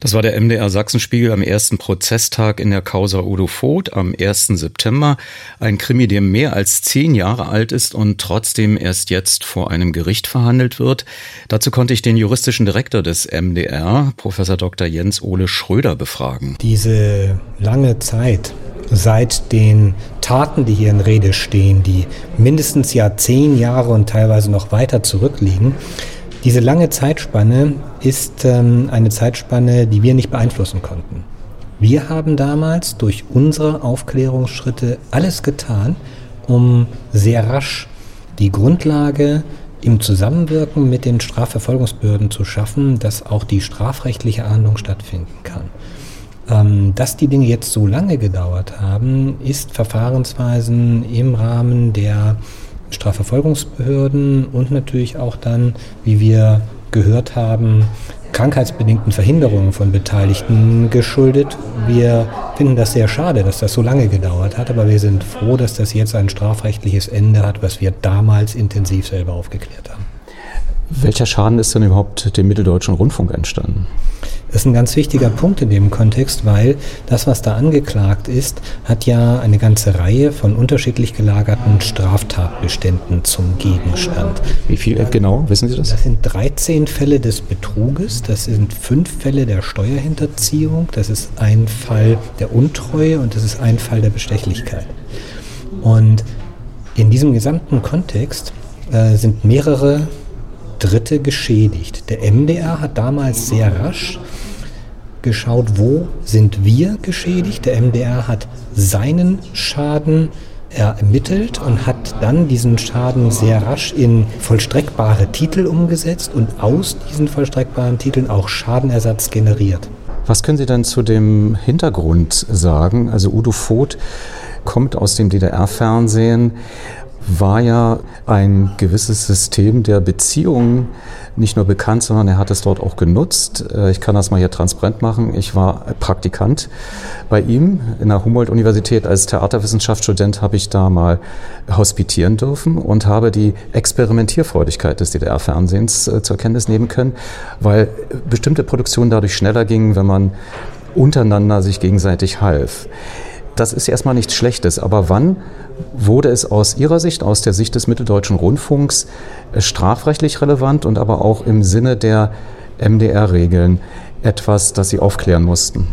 Das war der MDR Sachsenspiegel am ersten Prozesstag in der Causa Udo Voth am 1. September. Ein Krimi, der mehr als zehn Jahre alt ist und trotzdem erst jetzt vor einem Gericht verhandelt wird. Dazu konnte ich den juristischen Direktor des MDR, Professor Dr. Jens Ole Schröder, befragen. Diese lange Zeit seit den Taten, die hier in Rede stehen, die mindestens ja zehn Jahre und teilweise noch weiter zurückliegen, diese lange Zeitspanne ist ähm, eine Zeitspanne, die wir nicht beeinflussen konnten. Wir haben damals durch unsere Aufklärungsschritte alles getan, um sehr rasch die Grundlage im Zusammenwirken mit den Strafverfolgungsbehörden zu schaffen, dass auch die strafrechtliche Ahndung stattfinden kann. Ähm, dass die Dinge jetzt so lange gedauert haben, ist Verfahrensweisen im Rahmen der Strafverfolgungsbehörden und natürlich auch dann, wie wir gehört haben, krankheitsbedingten Verhinderungen von Beteiligten geschuldet. Wir finden das sehr schade, dass das so lange gedauert hat, aber wir sind froh, dass das jetzt ein strafrechtliches Ende hat, was wir damals intensiv selber aufgeklärt haben. Welcher Schaden ist denn überhaupt dem Mitteldeutschen Rundfunk entstanden? Das ist ein ganz wichtiger Punkt in dem Kontext, weil das, was da angeklagt ist, hat ja eine ganze Reihe von unterschiedlich gelagerten Straftatbeständen zum Gegenstand. Wie viel genau, wissen Sie das? Das sind 13 Fälle des Betruges, das sind fünf Fälle der Steuerhinterziehung, das ist ein Fall der Untreue und das ist ein Fall der Bestechlichkeit. Und in diesem gesamten Kontext äh, sind mehrere Dritte geschädigt. Der MDR hat damals sehr rasch geschaut, wo sind wir geschädigt. Der MDR hat seinen Schaden ermittelt und hat dann diesen Schaden sehr rasch in vollstreckbare Titel umgesetzt und aus diesen vollstreckbaren Titeln auch Schadenersatz generiert. Was können Sie denn zu dem Hintergrund sagen? Also Udo Voth kommt aus dem DDR-Fernsehen war ja ein gewisses System der Beziehungen nicht nur bekannt, sondern er hat es dort auch genutzt. Äh, ich kann das mal hier transparent machen. Ich war Praktikant bei ihm in der Humboldt-Universität. Als Theaterwissenschaftsstudent habe ich da mal hospitieren dürfen und habe die Experimentierfreudigkeit des DDR-Fernsehens äh, zur Kenntnis nehmen können, weil bestimmte Produktionen dadurch schneller gingen, wenn man untereinander sich gegenseitig half. Das ist erstmal nichts Schlechtes, aber wann wurde es aus Ihrer Sicht, aus der Sicht des Mitteldeutschen Rundfunks, äh, strafrechtlich relevant und aber auch im Sinne der MDR-Regeln etwas, das Sie aufklären mussten?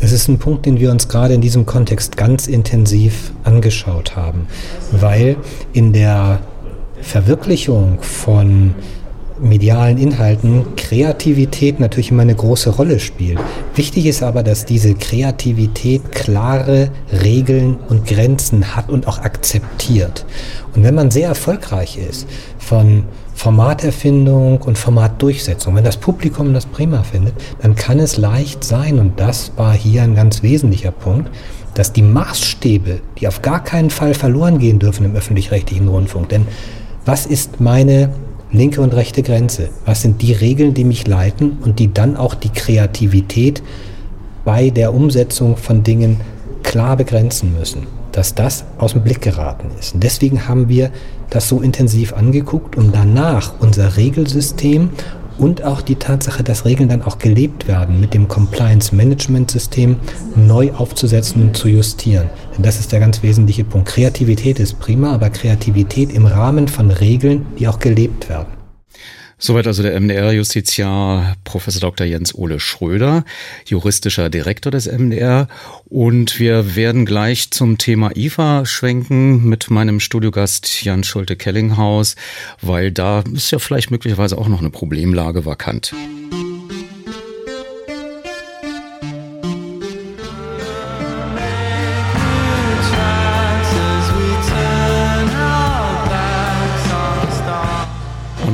Es ist ein Punkt, den wir uns gerade in diesem Kontext ganz intensiv angeschaut haben, weil in der Verwirklichung von medialen Inhalten Kreativität natürlich immer eine große Rolle spielt. Wichtig ist aber, dass diese Kreativität klare Regeln und Grenzen hat und auch akzeptiert. Und wenn man sehr erfolgreich ist von Formaterfindung und Formatdurchsetzung, wenn das Publikum das prima findet, dann kann es leicht sein, und das war hier ein ganz wesentlicher Punkt, dass die Maßstäbe, die auf gar keinen Fall verloren gehen dürfen im öffentlich-rechtlichen Rundfunk, denn was ist meine linke und rechte Grenze? Was sind die Regeln, die mich leiten und die dann auch die Kreativität bei der Umsetzung von Dingen klar begrenzen müssen, dass das aus dem Blick geraten ist. Und deswegen haben wir das so intensiv angeguckt und danach unser Regelsystem und auch die Tatsache, dass Regeln dann auch gelebt werden, mit dem Compliance Management System neu aufzusetzen und zu justieren. Denn das ist der ganz wesentliche Punkt. Kreativität ist prima, aber Kreativität im Rahmen von Regeln, die auch gelebt werden. Soweit also der MDR-Justiziar Professor Dr. Jens Ole Schröder, juristischer Direktor des MDR. Und wir werden gleich zum Thema IFA schwenken mit meinem Studiogast Jan Schulte-Kellinghaus, weil da ist ja vielleicht möglicherweise auch noch eine Problemlage vakant.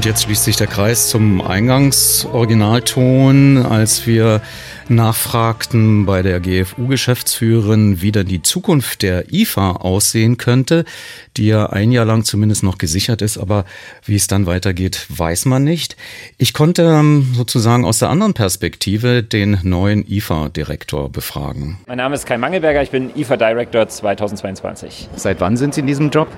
Und jetzt schließt sich der Kreis zum Eingangsoriginalton, als wir nachfragten bei der GFU-Geschäftsführerin, wie denn die Zukunft der IFA aussehen könnte, die ja ein Jahr lang zumindest noch gesichert ist, aber wie es dann weitergeht, weiß man nicht. Ich konnte ähm, sozusagen aus der anderen Perspektive den neuen IFA-Direktor befragen. Mein Name ist Kai Mangelberger, ich bin IFA-Director 2022. Seit wann sind Sie in diesem Job?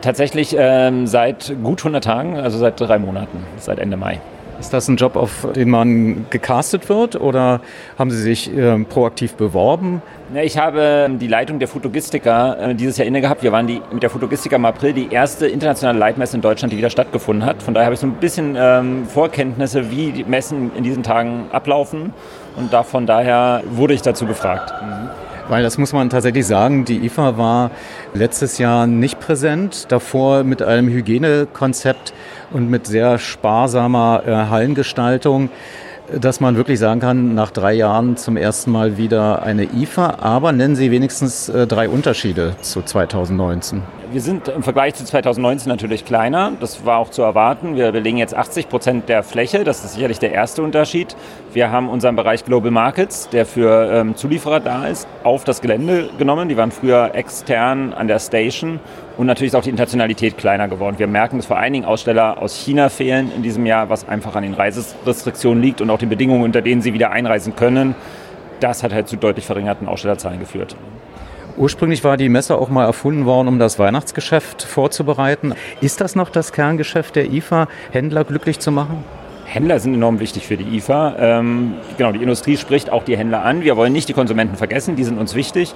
Tatsächlich ähm, seit gut 100 Tagen, also seit drei Monaten, seit Ende Mai. Ist das ein Job, auf den man gecastet wird oder haben Sie sich äh, proaktiv beworben? Ich habe die Leitung der Fotogistika äh, dieses Jahr inne gehabt. Wir waren die, mit der Fotogistika im April die erste internationale Leitmesse in Deutschland, die wieder stattgefunden hat. Von daher habe ich so ein bisschen ähm, Vorkenntnisse, wie die Messen in diesen Tagen ablaufen. Und da, von daher wurde ich dazu befragt. Mhm. Weil das muss man tatsächlich sagen, die IFA war letztes Jahr nicht präsent, davor mit einem Hygienekonzept und mit sehr sparsamer äh, Hallengestaltung dass man wirklich sagen kann, nach drei Jahren zum ersten Mal wieder eine IFA, aber nennen Sie wenigstens äh, drei Unterschiede zu 2019. Wir sind im Vergleich zu 2019 natürlich kleiner. Das war auch zu erwarten. Wir belegen jetzt 80 Prozent der Fläche. Das ist sicherlich der erste Unterschied. Wir haben unseren Bereich Global Markets, der für ähm, Zulieferer da ist, auf das Gelände genommen. Die waren früher extern an der Station. Und natürlich ist auch die Internationalität kleiner geworden. Wir merken, dass vor allen Dingen Aussteller aus China fehlen in diesem Jahr, was einfach an den Reiserestriktionen liegt und auch den Bedingungen, unter denen sie wieder einreisen können. Das hat halt zu deutlich verringerten Ausstellerzahlen geführt. Ursprünglich war die Messe auch mal erfunden worden, um das Weihnachtsgeschäft vorzubereiten. Ist das noch das Kerngeschäft der IFA, Händler glücklich zu machen? Händler sind enorm wichtig für die IFA. Ähm, genau, die Industrie spricht auch die Händler an. Wir wollen nicht die Konsumenten vergessen, die sind uns wichtig.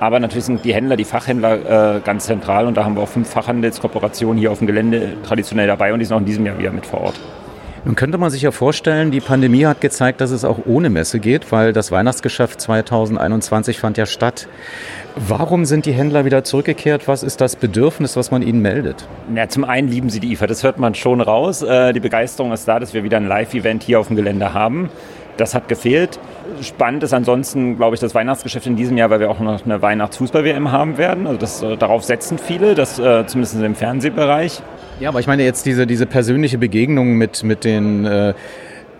Aber natürlich sind die Händler, die Fachhändler äh, ganz zentral und da haben wir auch fünf Fachhandelskooperationen hier auf dem Gelände traditionell dabei und die sind auch in diesem Jahr wieder mit vor Ort. Nun könnte man sich ja vorstellen, die Pandemie hat gezeigt, dass es auch ohne Messe geht, weil das Weihnachtsgeschäft 2021 fand ja statt. Warum sind die Händler wieder zurückgekehrt? Was ist das Bedürfnis, was man ihnen meldet? Ja, zum einen lieben sie die IFA, das hört man schon raus. Äh, die Begeisterung ist da, dass wir wieder ein Live-Event hier auf dem Gelände haben. Das hat gefehlt. Spannend ist ansonsten, glaube ich, das Weihnachtsgeschäft in diesem Jahr, weil wir auch noch eine Weihnachtsfußball-WM haben werden. Also das, äh, darauf setzen viele, das äh, zumindest im Fernsehbereich. Ja, aber ich meine jetzt diese, diese persönliche Begegnung mit, mit den äh,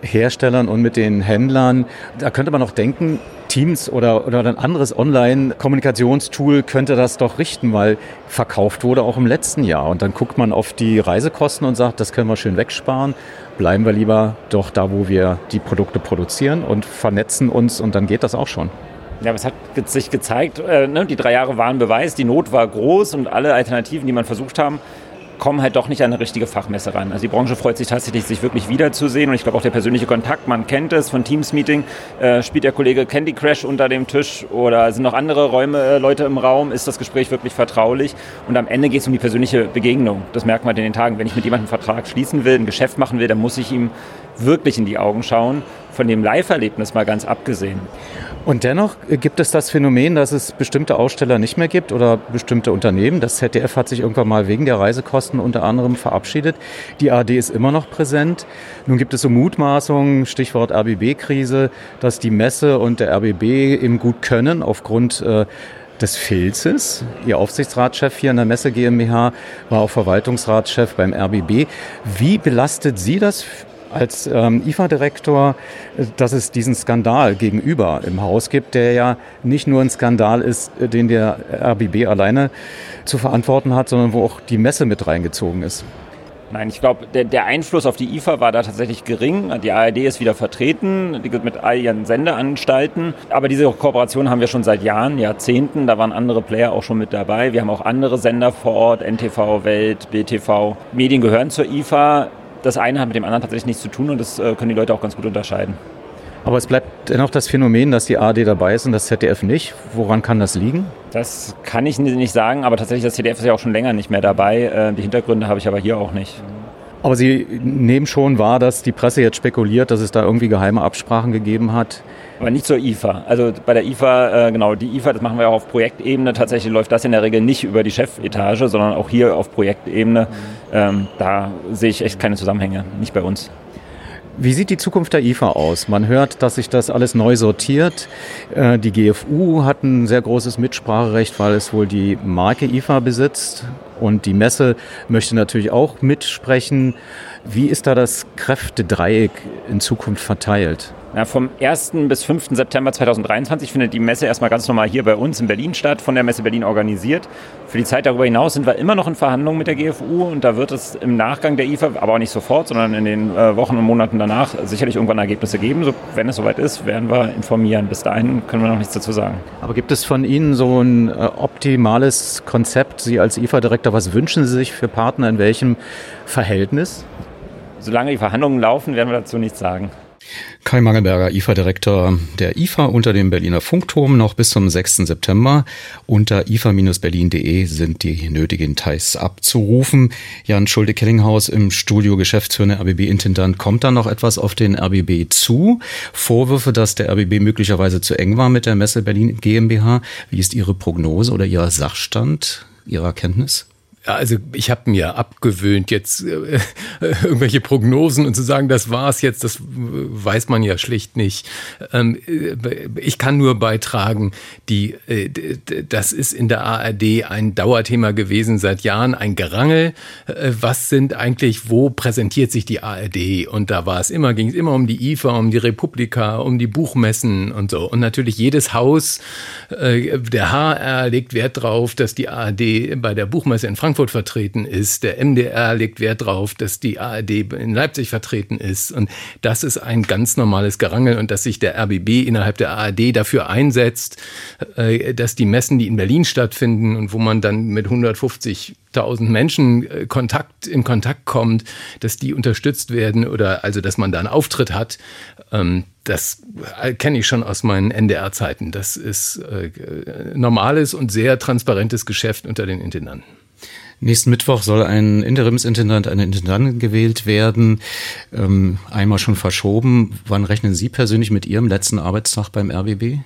Herstellern und mit den Händlern. Da könnte man auch denken, Teams oder, oder ein anderes Online-Kommunikationstool könnte das doch richten, weil verkauft wurde auch im letzten Jahr. Und dann guckt man auf die Reisekosten und sagt, das können wir schön wegsparen. Bleiben wir lieber doch da, wo wir die Produkte produzieren und vernetzen uns und dann geht das auch schon. Ja, aber es hat sich gezeigt, äh, ne, die drei Jahre waren Beweis, die Not war groß und alle Alternativen, die man versucht haben, kommen halt doch nicht an eine richtige Fachmesse ran. Also die Branche freut sich tatsächlich, sich wirklich wiederzusehen und ich glaube auch der persönliche Kontakt, man kennt es von Teams-Meeting, äh, spielt der Kollege Candy Crash unter dem Tisch oder sind noch andere Räume, äh, Leute im Raum, ist das Gespräch wirklich vertraulich und am Ende geht es um die persönliche Begegnung. Das merkt man in den Tagen. Wenn ich mit jemandem einen Vertrag schließen will, ein Geschäft machen will, dann muss ich ihm wirklich in die Augen schauen, von dem Live-Erlebnis mal ganz abgesehen. Und dennoch gibt es das Phänomen, dass es bestimmte Aussteller nicht mehr gibt oder bestimmte Unternehmen. Das ZDF hat sich irgendwann mal wegen der Reisekosten unter anderem verabschiedet. Die ARD ist immer noch präsent. Nun gibt es so Mutmaßungen, Stichwort RBB-Krise, dass die Messe und der RBB eben gut können aufgrund äh, des Filzes. Ihr Aufsichtsratschef hier in der Messe GmbH war auch Verwaltungsratschef beim RBB. Wie belastet Sie das als ähm, IFA-Direktor, dass es diesen Skandal gegenüber im Haus gibt, der ja nicht nur ein Skandal ist, den der RBB alleine zu verantworten hat, sondern wo auch die Messe mit reingezogen ist. Nein, ich glaube, der, der, Einfluss auf die IFA war da tatsächlich gering. Die ARD ist wieder vertreten mit all ihren Sendeanstalten. Aber diese Kooperation haben wir schon seit Jahren, Jahrzehnten. Da waren andere Player auch schon mit dabei. Wir haben auch andere Sender vor Ort, NTV, Welt, BTV. Medien gehören zur IFA. Das eine hat mit dem anderen tatsächlich nichts zu tun und das äh, können die Leute auch ganz gut unterscheiden. Aber es bleibt dennoch das Phänomen, dass die ARD dabei ist und das ZDF nicht. Woran kann das liegen? Das kann ich nicht sagen, aber tatsächlich das ZDF ist ja auch schon länger nicht mehr dabei. Äh, die Hintergründe habe ich aber hier auch nicht. Aber Sie nehmen schon wahr, dass die Presse jetzt spekuliert, dass es da irgendwie geheime Absprachen gegeben hat? Aber nicht zur IFA. Also bei der IFA, äh, genau, die IFA, das machen wir auch auf Projektebene. Tatsächlich läuft das in der Regel nicht über die Chefetage, sondern auch hier auf Projektebene. Ähm, da sehe ich echt keine Zusammenhänge, nicht bei uns. Wie sieht die Zukunft der IFA aus? Man hört, dass sich das alles neu sortiert. Äh, die GFU hat ein sehr großes Mitspracherecht, weil es wohl die Marke IFA besitzt. Und die Messe möchte natürlich auch mitsprechen. Wie ist da das Kräftedreieck in Zukunft verteilt? Ja, vom 1. bis 5. September 2023 findet die Messe erstmal ganz normal hier bei uns in Berlin statt, von der Messe Berlin organisiert. Für die Zeit darüber hinaus sind wir immer noch in Verhandlungen mit der GFU und da wird es im Nachgang der IFA, aber auch nicht sofort, sondern in den äh, Wochen und Monaten danach sicherlich irgendwann Ergebnisse geben. So, wenn es soweit ist, werden wir informieren. Bis dahin können wir noch nichts dazu sagen. Aber gibt es von Ihnen so ein äh, optimales Konzept? Sie als IFA-Direktor, was wünschen Sie sich für Partner in welchem Verhältnis? Solange die Verhandlungen laufen, werden wir dazu nichts sagen. Kai Mangelberger, IFA-Direktor der IFA unter dem Berliner Funkturm noch bis zum 6. September. Unter ifa-berlin.de sind die nötigen Details abzurufen. Jan Schulte-Kellinghaus im Studio Geschäftsführender RBB-Intendant. Kommt da noch etwas auf den RBB zu? Vorwürfe, dass der RBB möglicherweise zu eng war mit der Messe Berlin GmbH. Wie ist Ihre Prognose oder Ihr Sachstand, Ihrer Kenntnis? Also ich habe mir abgewöhnt, jetzt äh, irgendwelche Prognosen und zu sagen, das war's jetzt, das weiß man ja schlicht nicht. Ähm, äh, ich kann nur beitragen, die, äh, das ist in der ARD ein Dauerthema gewesen seit Jahren, ein Gerangel. Äh, was sind eigentlich, wo präsentiert sich die ARD? Und da war es immer, ging es immer um die IFA, um die Republika, um die Buchmessen und so. Und natürlich jedes Haus, äh, der HR legt Wert drauf, dass die ARD bei der Buchmesse in Frankfurt Frankfurt vertreten ist. Der MDR legt Wert darauf, dass die ARD in Leipzig vertreten ist. Und das ist ein ganz normales Gerangel und dass sich der RBB innerhalb der ARD dafür einsetzt, äh, dass die Messen, die in Berlin stattfinden und wo man dann mit 150 1000 Menschen äh, Kontakt, in Kontakt kommt, dass die unterstützt werden oder also, dass man da einen Auftritt hat. Ähm, das kenne ich schon aus meinen NDR-Zeiten. Das ist äh, normales und sehr transparentes Geschäft unter den Intendanten. Nächsten Mittwoch soll ein Interimsintendant, eine Intendantin gewählt werden. Ähm, einmal schon verschoben. Wann rechnen Sie persönlich mit Ihrem letzten Arbeitstag beim RBB?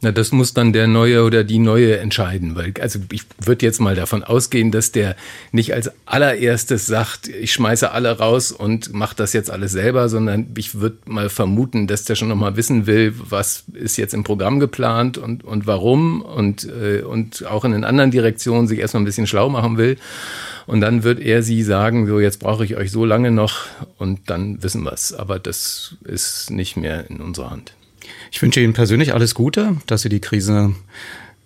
Na, das muss dann der Neue oder die Neue entscheiden, weil also ich würde jetzt mal davon ausgehen, dass der nicht als allererstes sagt, ich schmeiße alle raus und mache das jetzt alles selber, sondern ich würde mal vermuten, dass der schon noch mal wissen will, was ist jetzt im Programm geplant und und warum und äh, und auch in den anderen Direktionen sich erstmal ein bisschen schlau machen will. Und dann wird er sie sagen, so jetzt brauche ich euch so lange noch und dann wissen wir es. Aber das ist nicht mehr in unserer Hand. Ich wünsche Ihnen persönlich alles Gute, dass Sie die Krise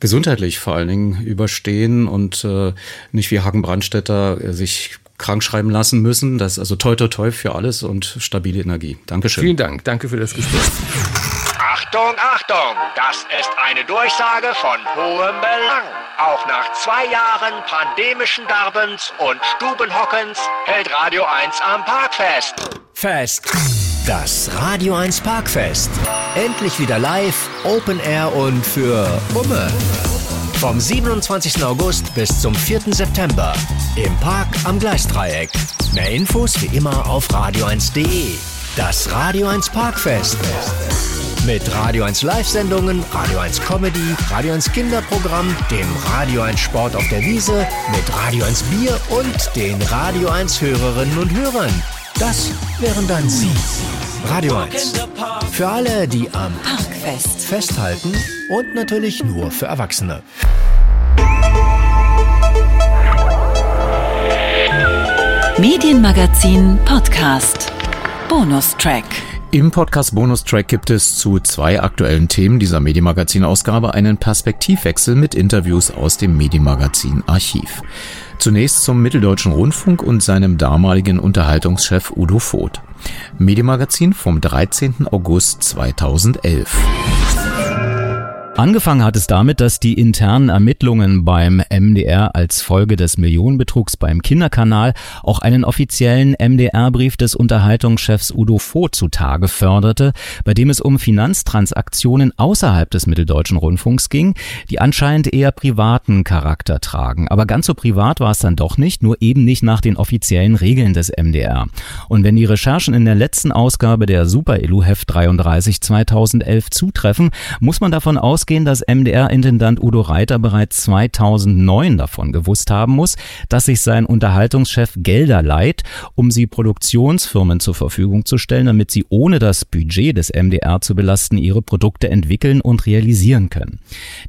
gesundheitlich vor allen Dingen überstehen und äh, nicht wie Hagen Brandstätter äh, sich krank schreiben lassen müssen. Das ist also toi toi toi für alles und stabile Energie. Dankeschön. Vielen Dank. Danke für das Gespräch. Achtung, Achtung! Das ist eine Durchsage von hohem Belang. Auch nach zwei Jahren pandemischen Darbens und Stubenhockens hält Radio 1 am Parkfest. Fest. Das Radio 1 Parkfest. Endlich wieder live, Open Air und für Umme. Vom 27. August bis zum 4. September im Park am Gleisdreieck. Mehr Infos wie immer auf radio1.de. Das Radio 1 Parkfest. Mit Radio 1 Live-Sendungen, Radio 1 Comedy, Radio 1 Kinderprogramm, dem Radio 1 Sport auf der Wiese, mit Radio 1 Bier und den Radio 1 Hörerinnen und Hörern. Das wären dann Sie. Radio 1. Für alle, die am Parkfest festhalten und natürlich nur für Erwachsene. Medienmagazin Podcast. Bonustrack. Im Podcast Bonustrack gibt es zu zwei aktuellen Themen dieser Medienmagazin-Ausgabe einen Perspektivwechsel mit Interviews aus dem Medienmagazin-Archiv. Zunächst zum Mitteldeutschen Rundfunk und seinem damaligen Unterhaltungschef Udo Voth. Medienmagazin vom 13. August 2011. Angefangen hat es damit, dass die internen Ermittlungen beim MDR als Folge des Millionenbetrugs beim Kinderkanal auch einen offiziellen MDR-Brief des Unterhaltungschefs Udo Voth zutage förderte, bei dem es um Finanztransaktionen außerhalb des Mitteldeutschen Rundfunks ging, die anscheinend eher privaten Charakter tragen. Aber ganz so privat war es dann doch nicht, nur eben nicht nach den offiziellen Regeln des MDR. Und wenn die Recherchen in der letzten Ausgabe der Super-Elu-Heft 33 2011 zutreffen, muss man davon aus, ausgehen, dass MDR-Intendant Udo Reiter bereits 2009 davon gewusst haben muss, dass sich sein Unterhaltungschef Gelder leiht, um sie Produktionsfirmen zur Verfügung zu stellen, damit sie ohne das Budget des MDR zu belasten ihre Produkte entwickeln und realisieren können.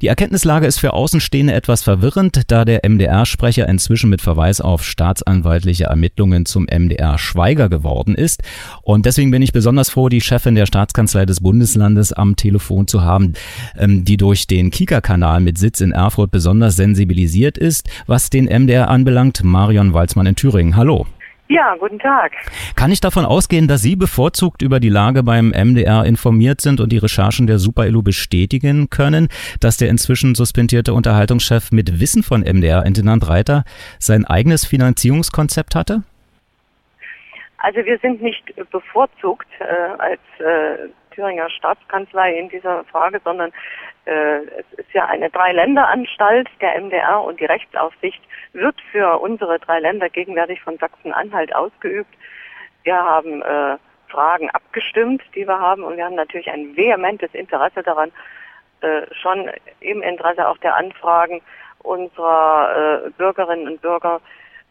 Die Erkenntnislage ist für Außenstehende etwas verwirrend, da der MDR-Sprecher inzwischen mit Verweis auf staatsanwaltliche Ermittlungen zum MDR Schweiger geworden ist. Und deswegen bin ich besonders froh, die Chefin der Staatskanzlei des Bundeslandes am Telefon zu haben. Ähm, die durch den Kika-Kanal mit Sitz in Erfurt besonders sensibilisiert ist, was den MDR anbelangt. Marion Walzmann in Thüringen. Hallo. Ja, guten Tag. Kann ich davon ausgehen, dass Sie bevorzugt über die Lage beim MDR informiert sind und die Recherchen der Super-Elu bestätigen können, dass der inzwischen suspendierte Unterhaltungschef mit Wissen von MDR-Intendant Reiter sein eigenes Finanzierungskonzept hatte? Also wir sind nicht bevorzugt äh, als äh, Thüringer Staatskanzlei in dieser Frage, sondern es ist ja eine Dreiländeranstalt der MDR und die Rechtsaufsicht wird für unsere drei Länder gegenwärtig von Sachsen-Anhalt ausgeübt. Wir haben äh, Fragen abgestimmt, die wir haben und wir haben natürlich ein vehementes Interesse daran, äh, schon im Interesse auch der Anfragen unserer äh, Bürgerinnen und Bürger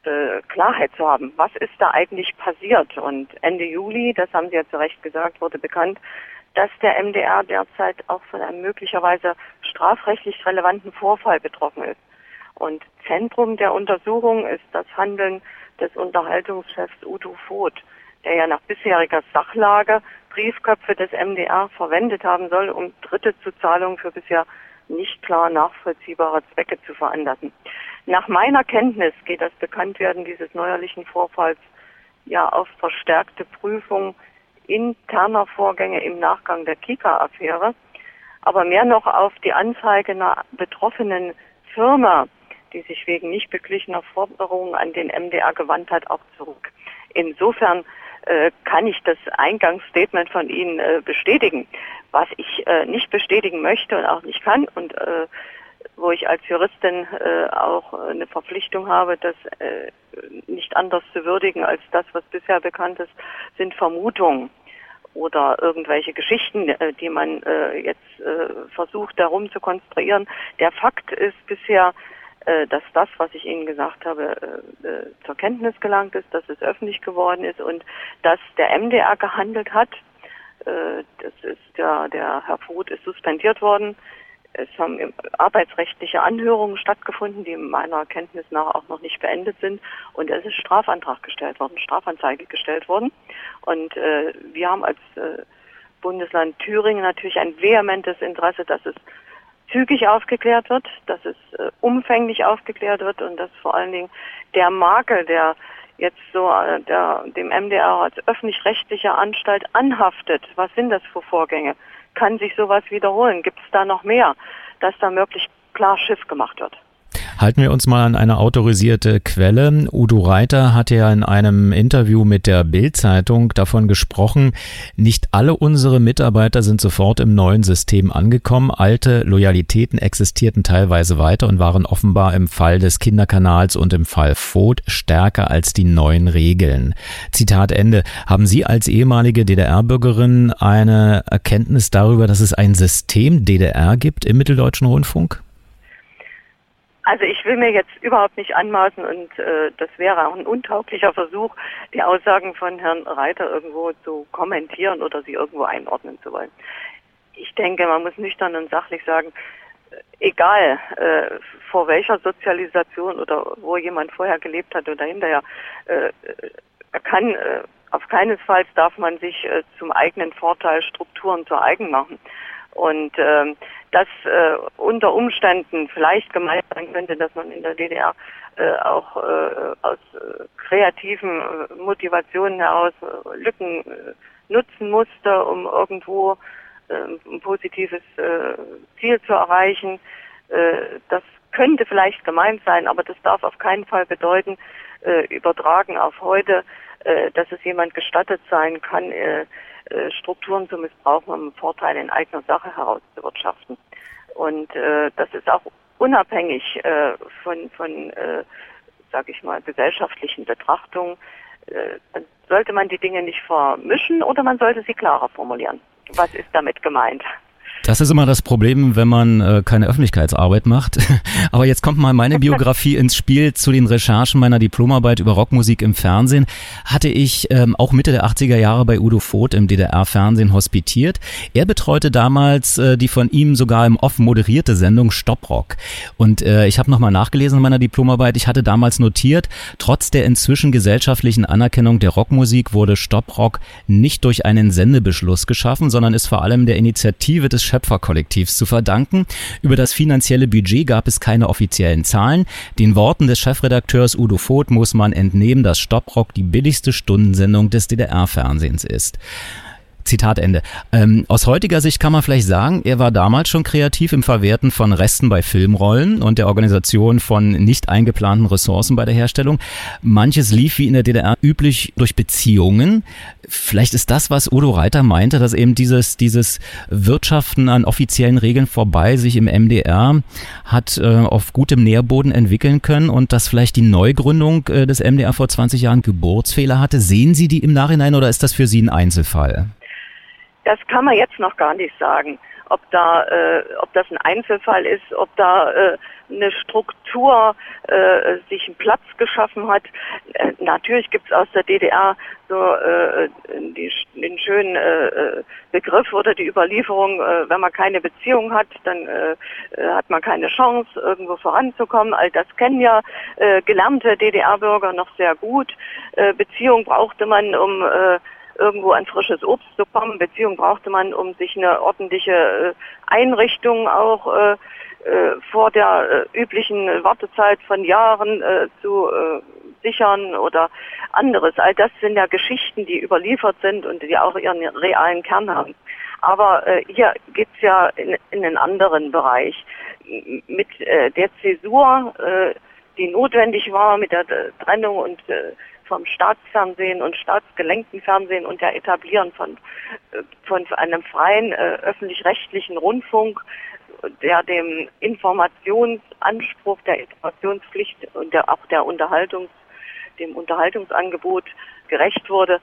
äh, Klarheit zu haben. Was ist da eigentlich passiert? Und Ende Juli, das haben Sie ja zu Recht gesagt, wurde bekannt, dass der MDR derzeit auch von einem möglicherweise strafrechtlich relevanten Vorfall betroffen ist. Und Zentrum der Untersuchung ist das Handeln des Unterhaltungschefs Udo Voth, der ja nach bisheriger Sachlage Briefköpfe des MDR verwendet haben soll, um Dritte zu Zahlungen für bisher nicht klar nachvollziehbare Zwecke zu veranlassen. Nach meiner Kenntnis geht das Bekanntwerden dieses neuerlichen Vorfalls ja auf verstärkte Prüfung interner Vorgänge im Nachgang der Kika-Affäre, aber mehr noch auf die Anzeige einer betroffenen Firma, die sich wegen nicht beglichener Forderungen an den MDR gewandt hat, auch zurück. Insofern äh, kann ich das Eingangsstatement von Ihnen äh, bestätigen. Was ich äh, nicht bestätigen möchte und auch nicht kann und wo ich als Juristin äh, auch eine Verpflichtung habe, das äh, nicht anders zu würdigen als das, was bisher bekannt ist, sind Vermutungen oder irgendwelche Geschichten, äh, die man äh, jetzt äh, versucht darum zu konstruieren. Der Fakt ist bisher, äh, dass das, was ich Ihnen gesagt habe, äh, äh, zur Kenntnis gelangt ist, dass es öffentlich geworden ist und dass der MDR gehandelt hat. Das ist der, der Herr Voth ist suspendiert worden es haben arbeitsrechtliche Anhörungen stattgefunden, die meiner Kenntnis nach auch noch nicht beendet sind. Und es ist Strafantrag gestellt worden, Strafanzeige gestellt worden. Und äh, wir haben als äh, Bundesland Thüringen natürlich ein vehementes Interesse, dass es zügig aufgeklärt wird, dass es äh, umfänglich aufgeklärt wird und dass vor allen Dingen der Makel, der jetzt so äh, der, dem MDR als öffentlich-rechtlicher Anstalt anhaftet, was sind das für Vorgänge? Kann sich sowas wiederholen? Gibt es da noch mehr, dass da möglich klar Schiff gemacht wird? Halten wir uns mal an eine autorisierte Quelle. Udo Reiter hat ja in einem Interview mit der Bild-Zeitung davon gesprochen, nicht alle unsere Mitarbeiter sind sofort im neuen System angekommen. Alte Loyalitäten existierten teilweise weiter und waren offenbar im Fall des Kinderkanals und im Fall Voth stärker als die neuen Regeln. Zitat Ende. Haben Sie als ehemalige DDR-Bürgerin eine Erkenntnis darüber, dass es ein System DDR gibt im Mitteldeutschen Rundfunk? Also ich will mir jetzt überhaupt nicht anmaßen und äh, das wäre auch ein untauglicher Versuch, die Aussagen von Herrn Reiter irgendwo zu kommentieren oder sie irgendwo einordnen zu wollen. Ich denke, man muss nüchtern und sachlich sagen, äh, egal äh, vor welcher Sozialisation oder wo jemand vorher gelebt hat oder hinterher, äh, er kann äh, auf keinesfalls darf man sich äh, zum eigenen Vorteil Strukturen zu eigen machen. Und äh, das äh, unter Umständen vielleicht gemeint sein könnte, dass man in der DDR äh, auch äh, aus äh, kreativen äh, Motivationen heraus äh, Lücken äh, nutzen musste, um irgendwo äh, ein positives äh, Ziel zu erreichen. Äh, das könnte vielleicht gemeint sein, aber das darf auf keinen Fall bedeuten, äh, übertragen auf heute, äh, dass es jemand gestattet sein kann, äh, Strukturen zu missbrauchen, um Vorteile in eigener Sache herauszuwirtschaften. Und äh, das ist auch unabhängig äh, von, von äh, sage ich mal, gesellschaftlichen Betrachtungen. Äh, sollte man die Dinge nicht vermischen oder man sollte sie klarer formulieren. Was ist damit gemeint? Das ist immer das Problem, wenn man äh, keine Öffentlichkeitsarbeit macht. Aber jetzt kommt mal meine Biografie ins Spiel. Zu den Recherchen meiner Diplomarbeit über Rockmusik im Fernsehen hatte ich ähm, auch Mitte der 80er Jahre bei Udo Voth im DDR-Fernsehen hospitiert. Er betreute damals äh, die von ihm sogar im Off moderierte Sendung Stopprock. Und äh, ich habe nochmal nachgelesen in meiner Diplomarbeit. Ich hatte damals notiert, trotz der inzwischen gesellschaftlichen Anerkennung der Rockmusik wurde Stopprock nicht durch einen Sendebeschluss geschaffen, sondern ist vor allem der Initiative des Schöpferkollektivs zu verdanken. Über das finanzielle Budget gab es keine offiziellen Zahlen. Den Worten des Chefredakteurs Udo Voth muss man entnehmen, dass Stopprock die billigste Stundensendung des DDR-Fernsehens ist. Zitat Ende. Ähm, aus heutiger Sicht kann man vielleicht sagen, er war damals schon kreativ im Verwerten von Resten bei Filmrollen und der Organisation von nicht eingeplanten Ressourcen bei der Herstellung. Manches lief wie in der DDR üblich durch Beziehungen. Vielleicht ist das, was Udo Reiter meinte, dass eben dieses, dieses Wirtschaften an offiziellen Regeln vorbei sich im MDR hat äh, auf gutem Nährboden entwickeln können und dass vielleicht die Neugründung äh, des MDR vor 20 Jahren Geburtsfehler hatte. Sehen Sie die im Nachhinein oder ist das für Sie ein Einzelfall? Das kann man jetzt noch gar nicht sagen, ob da, äh, ob das ein Einzelfall ist, ob da äh, eine Struktur äh, sich einen Platz geschaffen hat. Äh, natürlich gibt es aus der DDR so äh, die, den schönen äh, Begriff oder die Überlieferung, äh, wenn man keine Beziehung hat, dann äh, hat man keine Chance, irgendwo voranzukommen. All das kennen ja äh, gelernte DDR-Bürger noch sehr gut. Äh, Beziehung brauchte man, um äh, irgendwo an frisches Obst zu kommen. Beziehung brauchte man, um sich eine ordentliche äh, Einrichtung auch äh, äh, vor der üblichen Wartezeit von Jahren zu sichern oder anderes. All das sind ja Geschichten, die überliefert sind und die auch ihren realen Kern haben. Aber äh, hier geht's ja in, in einen anderen Bereich. Mit äh, der Zäsur, äh, die notwendig war, mit der Trennung und vom Staatsfernsehen und staatsgelenkten Fernsehen und der Etablieren von, äh, von einem freien äh, öffentlich-rechtlichen Rundfunk, der dem Informationsanspruch, der Informationspflicht und der, auch der Unterhaltungs, dem Unterhaltungsangebot gerecht wurde,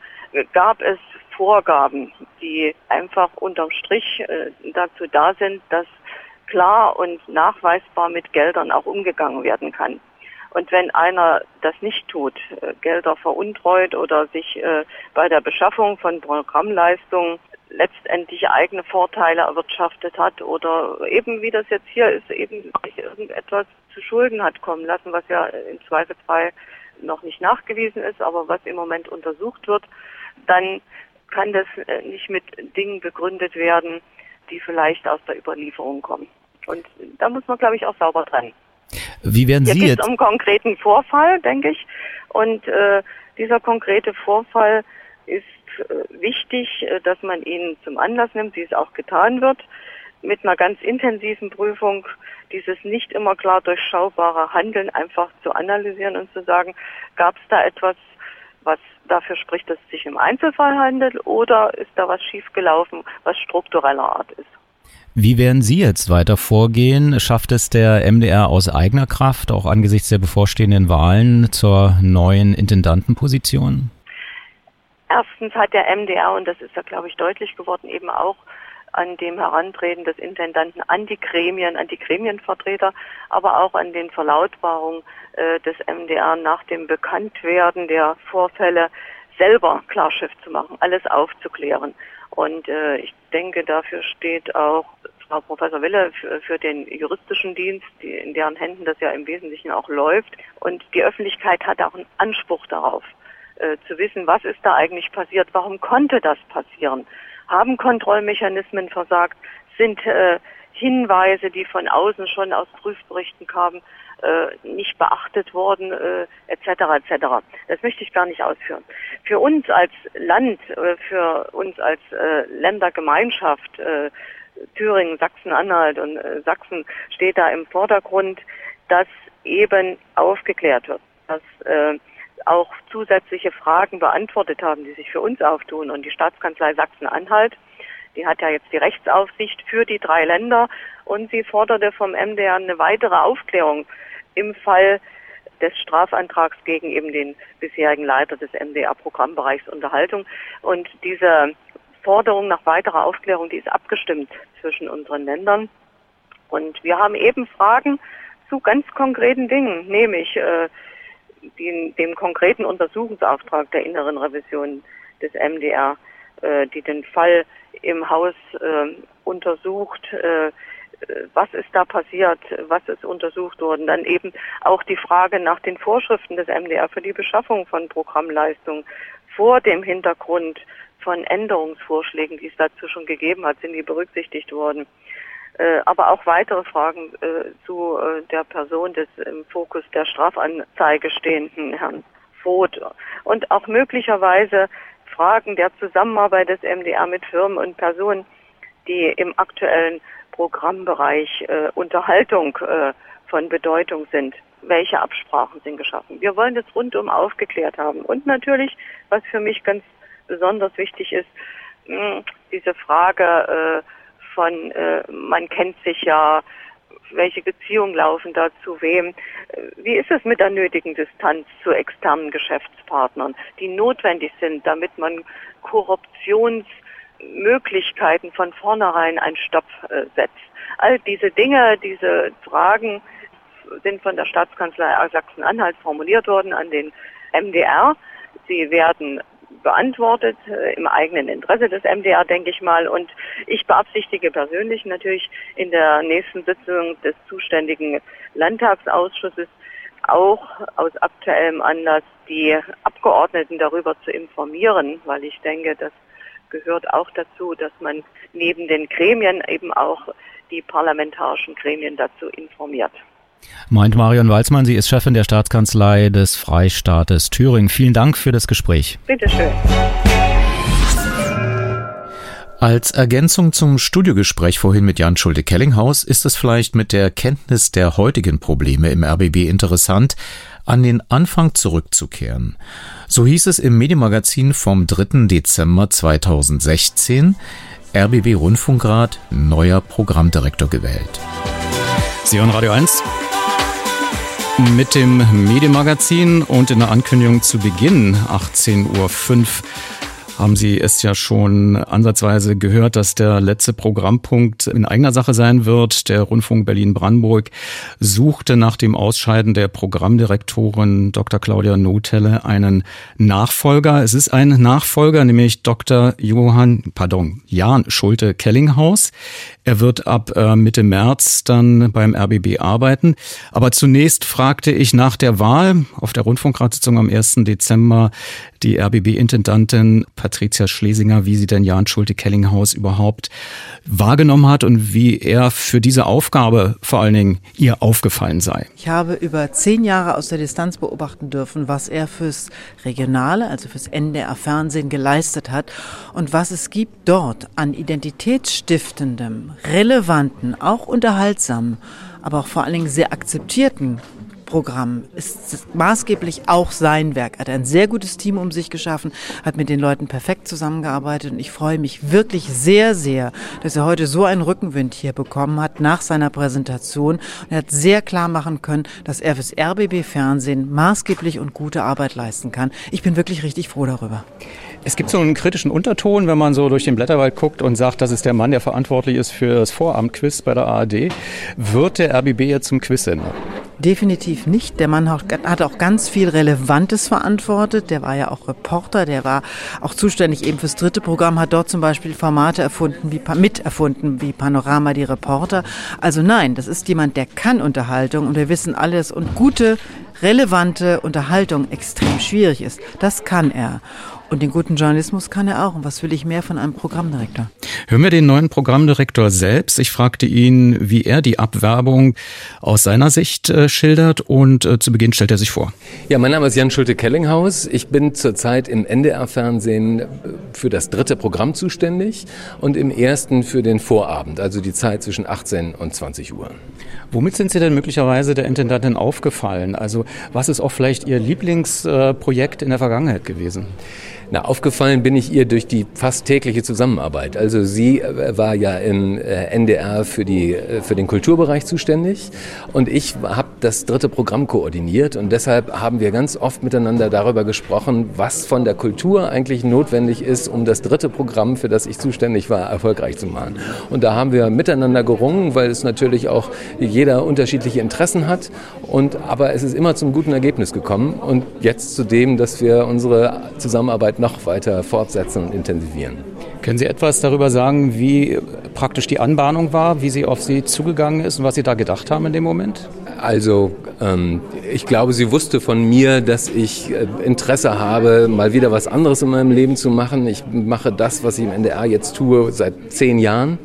gab es Vorgaben, die einfach unterm Strich äh, dazu da sind, dass klar und nachweisbar mit Geldern auch umgegangen werden kann. Und wenn einer das nicht tut, äh, Gelder veruntreut oder sich äh, bei der Beschaffung von Programmleistungen letztendlich eigene Vorteile erwirtschaftet hat oder eben wie das jetzt hier ist, eben sich irgendetwas zu Schulden hat kommen lassen, was ja im Zweifelsfall noch nicht nachgewiesen ist, aber was im Moment untersucht wird, dann kann das äh, nicht mit Dingen begründet werden, die vielleicht aus der Überlieferung kommen. Und da muss man, glaube ich, auch sauber trennen. Wie werden Sie Hier jetzt? um einen konkreten Vorfall, denke ich. Und äh, dieser konkrete Vorfall ist äh, wichtig, äh, dass man ihn zum Anlass nimmt, wie es auch getan wird, mit einer ganz intensiven Prüfung dieses nicht immer klar durchschaubare Handeln einfach zu analysieren und zu sagen, gab es da etwas, was dafür spricht, dass es sich im Einzelfall handelt, oder ist da was schiefgelaufen, was struktureller Art ist. Wie werden Sie jetzt weiter vorgehen? Schafft es der MDR aus eigener Kraft, auch angesichts der bevorstehenden Wahlen, zur neuen Intendantenposition? Erstens hat der MDR, und das ist ja, glaube ich, deutlich geworden, eben auch an dem Herantreten des Intendanten an die Gremien, an die Gremienvertreter, aber auch an den Verlautbarungen äh, des MDR nach dem Bekanntwerden der Vorfälle selber Klarschiff zu machen, alles aufzuklären. Und äh, ich denke, dafür steht auch Frau Professor Wille für, für den juristischen Dienst, die, in deren Händen das ja im Wesentlichen auch läuft. Und die Öffentlichkeit hat auch einen Anspruch darauf, äh, zu wissen, was ist da eigentlich passiert, warum konnte das passieren, haben Kontrollmechanismen versagt, sind äh, Hinweise, die von außen schon aus Prüfberichten kamen, äh, nicht beachtet worden, äh, etc. etc. Das möchte ich gar nicht ausführen. Für uns als Land, äh, für uns als äh, Ländergemeinschaft, äh, Thüringen, Sachsen-Anhalt und äh, Sachsen steht da im Vordergrund, dass eben aufgeklärt wird, dass äh, auch zusätzliche Fragen beantwortet haben, die sich für uns auftun. Und die Staatskanzlei Sachsen-Anhalt, die hat ja jetzt die Rechtsaufsicht für die drei Länder und sie forderte vom MDR eine weitere Aufklärung im Fall des Strafantrags gegen eben den bisherigen Leiter des MDR-Programmbereichs Unterhaltung. Und diese Forderung nach weiterer Aufklärung, die ist abgestimmt zwischen unseren Ländern. Und wir haben eben Fragen zu ganz konkreten Dingen, nämlich äh, den, dem konkreten Untersuchungsauftrag der inneren Revision des MDR, äh, die den Fall im Haus äh, untersucht, äh, was ist da passiert, was ist untersucht worden. Dann eben auch die Frage nach den Vorschriften des MDR für die Beschaffung von Programmleistungen vor dem Hintergrund von Änderungsvorschlägen, die es dazu schon gegeben hat, sind die berücksichtigt worden. Äh, aber auch weitere Fragen äh, zu äh, der Person des im Fokus der Strafanzeige stehenden Herrn Voth und auch möglicherweise Fragen der Zusammenarbeit des MDR mit Firmen und Personen, die im aktuellen Programmbereich äh, Unterhaltung äh, von Bedeutung sind. Welche Absprachen sind geschaffen? Wir wollen das rundum aufgeklärt haben. Und natürlich, was für mich ganz besonders wichtig ist, mh, diese Frage äh, von, äh, man kennt sich ja, welche Beziehungen laufen da zu wem? Wie ist es mit der nötigen Distanz zu externen Geschäftspartnern, die notwendig sind, damit man Korruptions Möglichkeiten von vornherein einen Stopp äh, setzt. All diese Dinge, diese Fragen sind von der Staatskanzlei Sachsen-Anhalt formuliert worden an den MDR. Sie werden beantwortet äh, im eigenen Interesse des MDR, denke ich mal. Und ich beabsichtige persönlich natürlich in der nächsten Sitzung des zuständigen Landtagsausschusses auch aus aktuellem Anlass die Abgeordneten darüber zu informieren, weil ich denke, dass gehört auch dazu, dass man neben den Gremien eben auch die parlamentarischen Gremien dazu informiert. Meint Marion Walzmann, sie ist Chefin der Staatskanzlei des Freistaates Thüringen. Vielen Dank für das Gespräch. Bitte schön. Als Ergänzung zum Studiogespräch vorhin mit Jan Schulte-Kellinghaus ist es vielleicht mit der Kenntnis der heutigen Probleme im RBB interessant, an den Anfang zurückzukehren. So hieß es im Medienmagazin vom 3. Dezember 2016, RBB Rundfunkrat, neuer Programmdirektor gewählt. Sie hören Radio 1 mit dem Medienmagazin und in der Ankündigung zu Beginn 18.05 Uhr haben Sie es ja schon ansatzweise gehört, dass der letzte Programmpunkt in eigener Sache sein wird. Der Rundfunk Berlin-Brandenburg suchte nach dem Ausscheiden der Programmdirektorin Dr. Claudia Notelle einen Nachfolger. Es ist ein Nachfolger, nämlich Dr. Johann, pardon, Jan Schulte-Kellinghaus. Er wird ab äh, Mitte März dann beim RBB arbeiten. Aber zunächst fragte ich nach der Wahl auf der Rundfunkratssitzung am 1. Dezember die RBB-Intendantin Patricia Schlesinger, wie sie denn Jan Schulte-Kellinghaus überhaupt wahrgenommen hat und wie er für diese Aufgabe vor allen Dingen ihr aufgefallen sei. Ich habe über zehn Jahre aus der Distanz beobachten dürfen, was er fürs Regionale, also fürs NDR-Fernsehen geleistet hat und was es gibt dort an identitätsstiftendem, relevanten, auch unterhaltsamen, aber auch vor allen Dingen sehr akzeptierten Programm ist maßgeblich auch sein Werk. Er hat ein sehr gutes Team um sich geschaffen, hat mit den Leuten perfekt zusammengearbeitet und ich freue mich wirklich sehr, sehr, dass er heute so einen Rückenwind hier bekommen hat nach seiner Präsentation und er hat sehr klar machen können, dass er fürs RBB Fernsehen maßgeblich und gute Arbeit leisten kann. Ich bin wirklich richtig froh darüber. Es gibt so einen kritischen Unterton, wenn man so durch den Blätterwald guckt und sagt, das ist der Mann, der verantwortlich ist für das Vorabendquiz bei der ARD. Wird der RBB jetzt zum Quizsender? Definitiv nicht. Der Mann hat auch ganz viel Relevantes verantwortet. Der war ja auch Reporter, der war auch zuständig eben fürs dritte Programm, hat dort zum Beispiel Formate erfunden, wie miterfunden, wie Panorama die Reporter. Also nein, das ist jemand, der kann Unterhaltung und wir wissen alles und gute relevante Unterhaltung extrem schwierig ist. Das kann er. Und den guten Journalismus kann er auch. Und was will ich mehr von einem Programmdirektor? Hören wir den neuen Programmdirektor selbst. Ich fragte ihn, wie er die Abwerbung aus seiner Sicht äh, schildert und äh, zu Beginn stellt er sich vor. Ja, mein Name ist Jan Schulte-Kellinghaus. Ich bin zurzeit im NDR-Fernsehen äh, für das dritte Programm zuständig und im ersten für den Vorabend, also die Zeit zwischen 18 und 20 Uhr. Womit sind Sie denn möglicherweise der Intendantin aufgefallen? Also was ist auch vielleicht Ihr Lieblingsprojekt in der Vergangenheit gewesen? Na, aufgefallen bin ich ihr durch die fast tägliche Zusammenarbeit. Also sie äh, war ja im äh, NDR für, die, äh, für den Kulturbereich zuständig und ich habe das dritte Programm koordiniert und deshalb haben wir ganz oft miteinander darüber gesprochen, was von der Kultur eigentlich notwendig ist, um das dritte Programm, für das ich zuständig war, erfolgreich zu machen. Und da haben wir miteinander gerungen, weil es natürlich auch jeder unterschiedliche Interessen hat und aber es ist immer zum guten Ergebnis gekommen und jetzt zu dem, dass wir unsere Zusammenarbeit noch weiter fortsetzen und intensivieren. Können Sie etwas darüber sagen, wie praktisch die Anbahnung war, wie sie auf Sie zugegangen ist und was Sie da gedacht haben in dem Moment? Also ähm, ich glaube, sie wusste von mir, dass ich äh, Interesse habe, mal wieder was anderes in meinem Leben zu machen. Ich mache das, was ich im NDR jetzt tue, seit zehn Jahren.